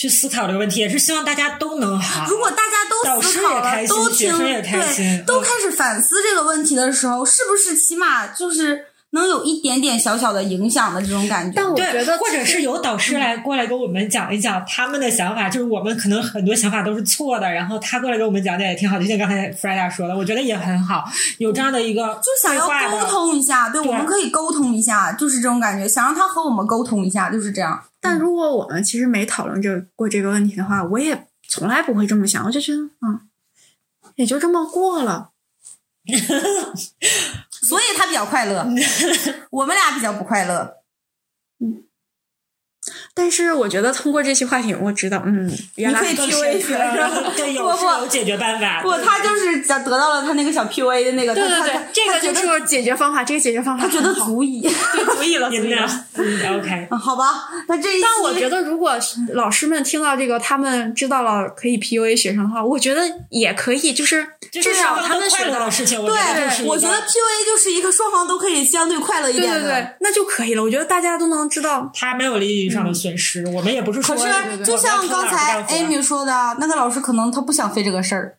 去思考这个问题，也是希望大家都能好。如果大家都思考了，师也开心都听对，都嗯开始反思这个问题的时候，是不是起码就是能有一点点小小的影响的这种感觉？但我对，觉得或者是有导师来过来跟我们讲一讲他们的想法，就是我们可能很多想法都是错的，然后他过来给我们讲讲也挺好，就像刚才 Freda 说的，我觉得也很好，有这样的一个就想要沟通一下，对，对我们可以沟通一下，就是这种感觉，想让他和我们沟通一下，就是这样。但如果我们其实没讨论这个过这个问题的话，我也从来不会这么想，我就觉得嗯，也就这么过了。所以他比较快乐，我们俩比较不快乐。但是我觉得通过这期话题，我知道，嗯，原来 PUA 学生对，有有解决办法。不，他就是想得到了他那个小 PUA 的那个，对对对这个就是解决方法，这个解决方法他觉得足以。对足以了，足以了。嗯，OK，嗯好吧，那这一期，但我觉得，如果老师们听到这个，他们知道了可以 PUA 学生的话，我觉得也可以，就是至少他们快学到乐的事情，我觉得对，我觉得 PUA 就是一个双方都可以相对快乐一点的。对对，那就可以了。我觉得大家都能知道，他没有利益上的损失，我们也不是说可是，就像刚才 Amy 说的，那个老师可能他不想费这个事儿，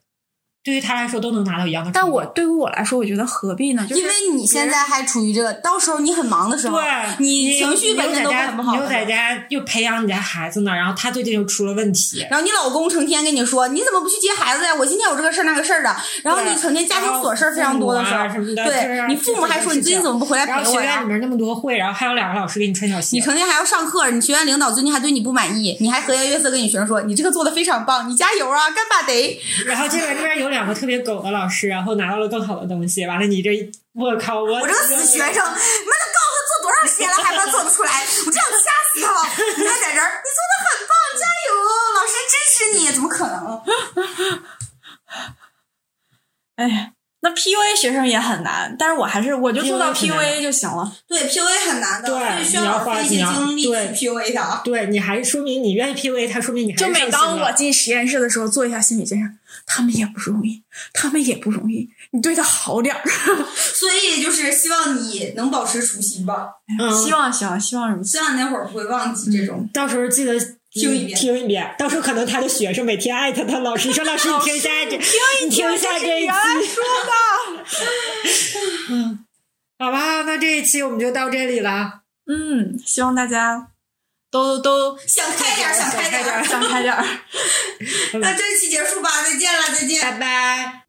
对于他来说都能拿到一样的但。我对于我来说，我觉得何必呢？就是因为你现在还处于这个，到时候你很忙的时候，对你情绪本身都很不好你又在。家又培养你家孩子呢，然后他最近又出了问题，然后你老公成天跟你说，你怎么不去接孩子呀？我今天有这个事儿那个事儿的。然后你成天家庭琐事非常多的时候对你父母还说你最近怎么不回来陪然后我呀？学院里面那么多会，然后还有两个老师给你穿小鞋你，成天还要上课，你学院领导最近还对你不满意，你还和颜悦色跟你学生说，你这个做的非常棒，你加油啊，干巴得。然后这边这边有两个特别狗的老师，然后拿到了更好的东西，完了你这我靠，我我这个死学生，妈的，告诉他做多少鞋了，还他妈做不出来，我真想掐死他了！你还在这儿，你做的很棒，加油，老师支持你，怎么可能？哎，那 PUA 学生也很难，但是我还是我就做到 PUA 很难 PUA 就行了。对 PUA 很难的，对需要花一些精力去 PUA 他。对，你还说明你愿意 PUA 他，说明你还是就每当我进实验室的时候，做一下心理建设，他们也不容易，他们也不容易，你对他好点儿。所以就是希望你能保持初心吧，嗯希望希望希望如此。希望你那会儿不会忘记这种。到时候记得听一遍听一遍。到时候可能他的学生每天艾特他老师说：“老师，你听一下这，你听一下这一期。说的，”嗯，好吧，那这一期我们就到这里了。嗯，希望大家都都想开点儿，想开点儿。想开点儿。那这期结束吧，再见了，再见。拜拜。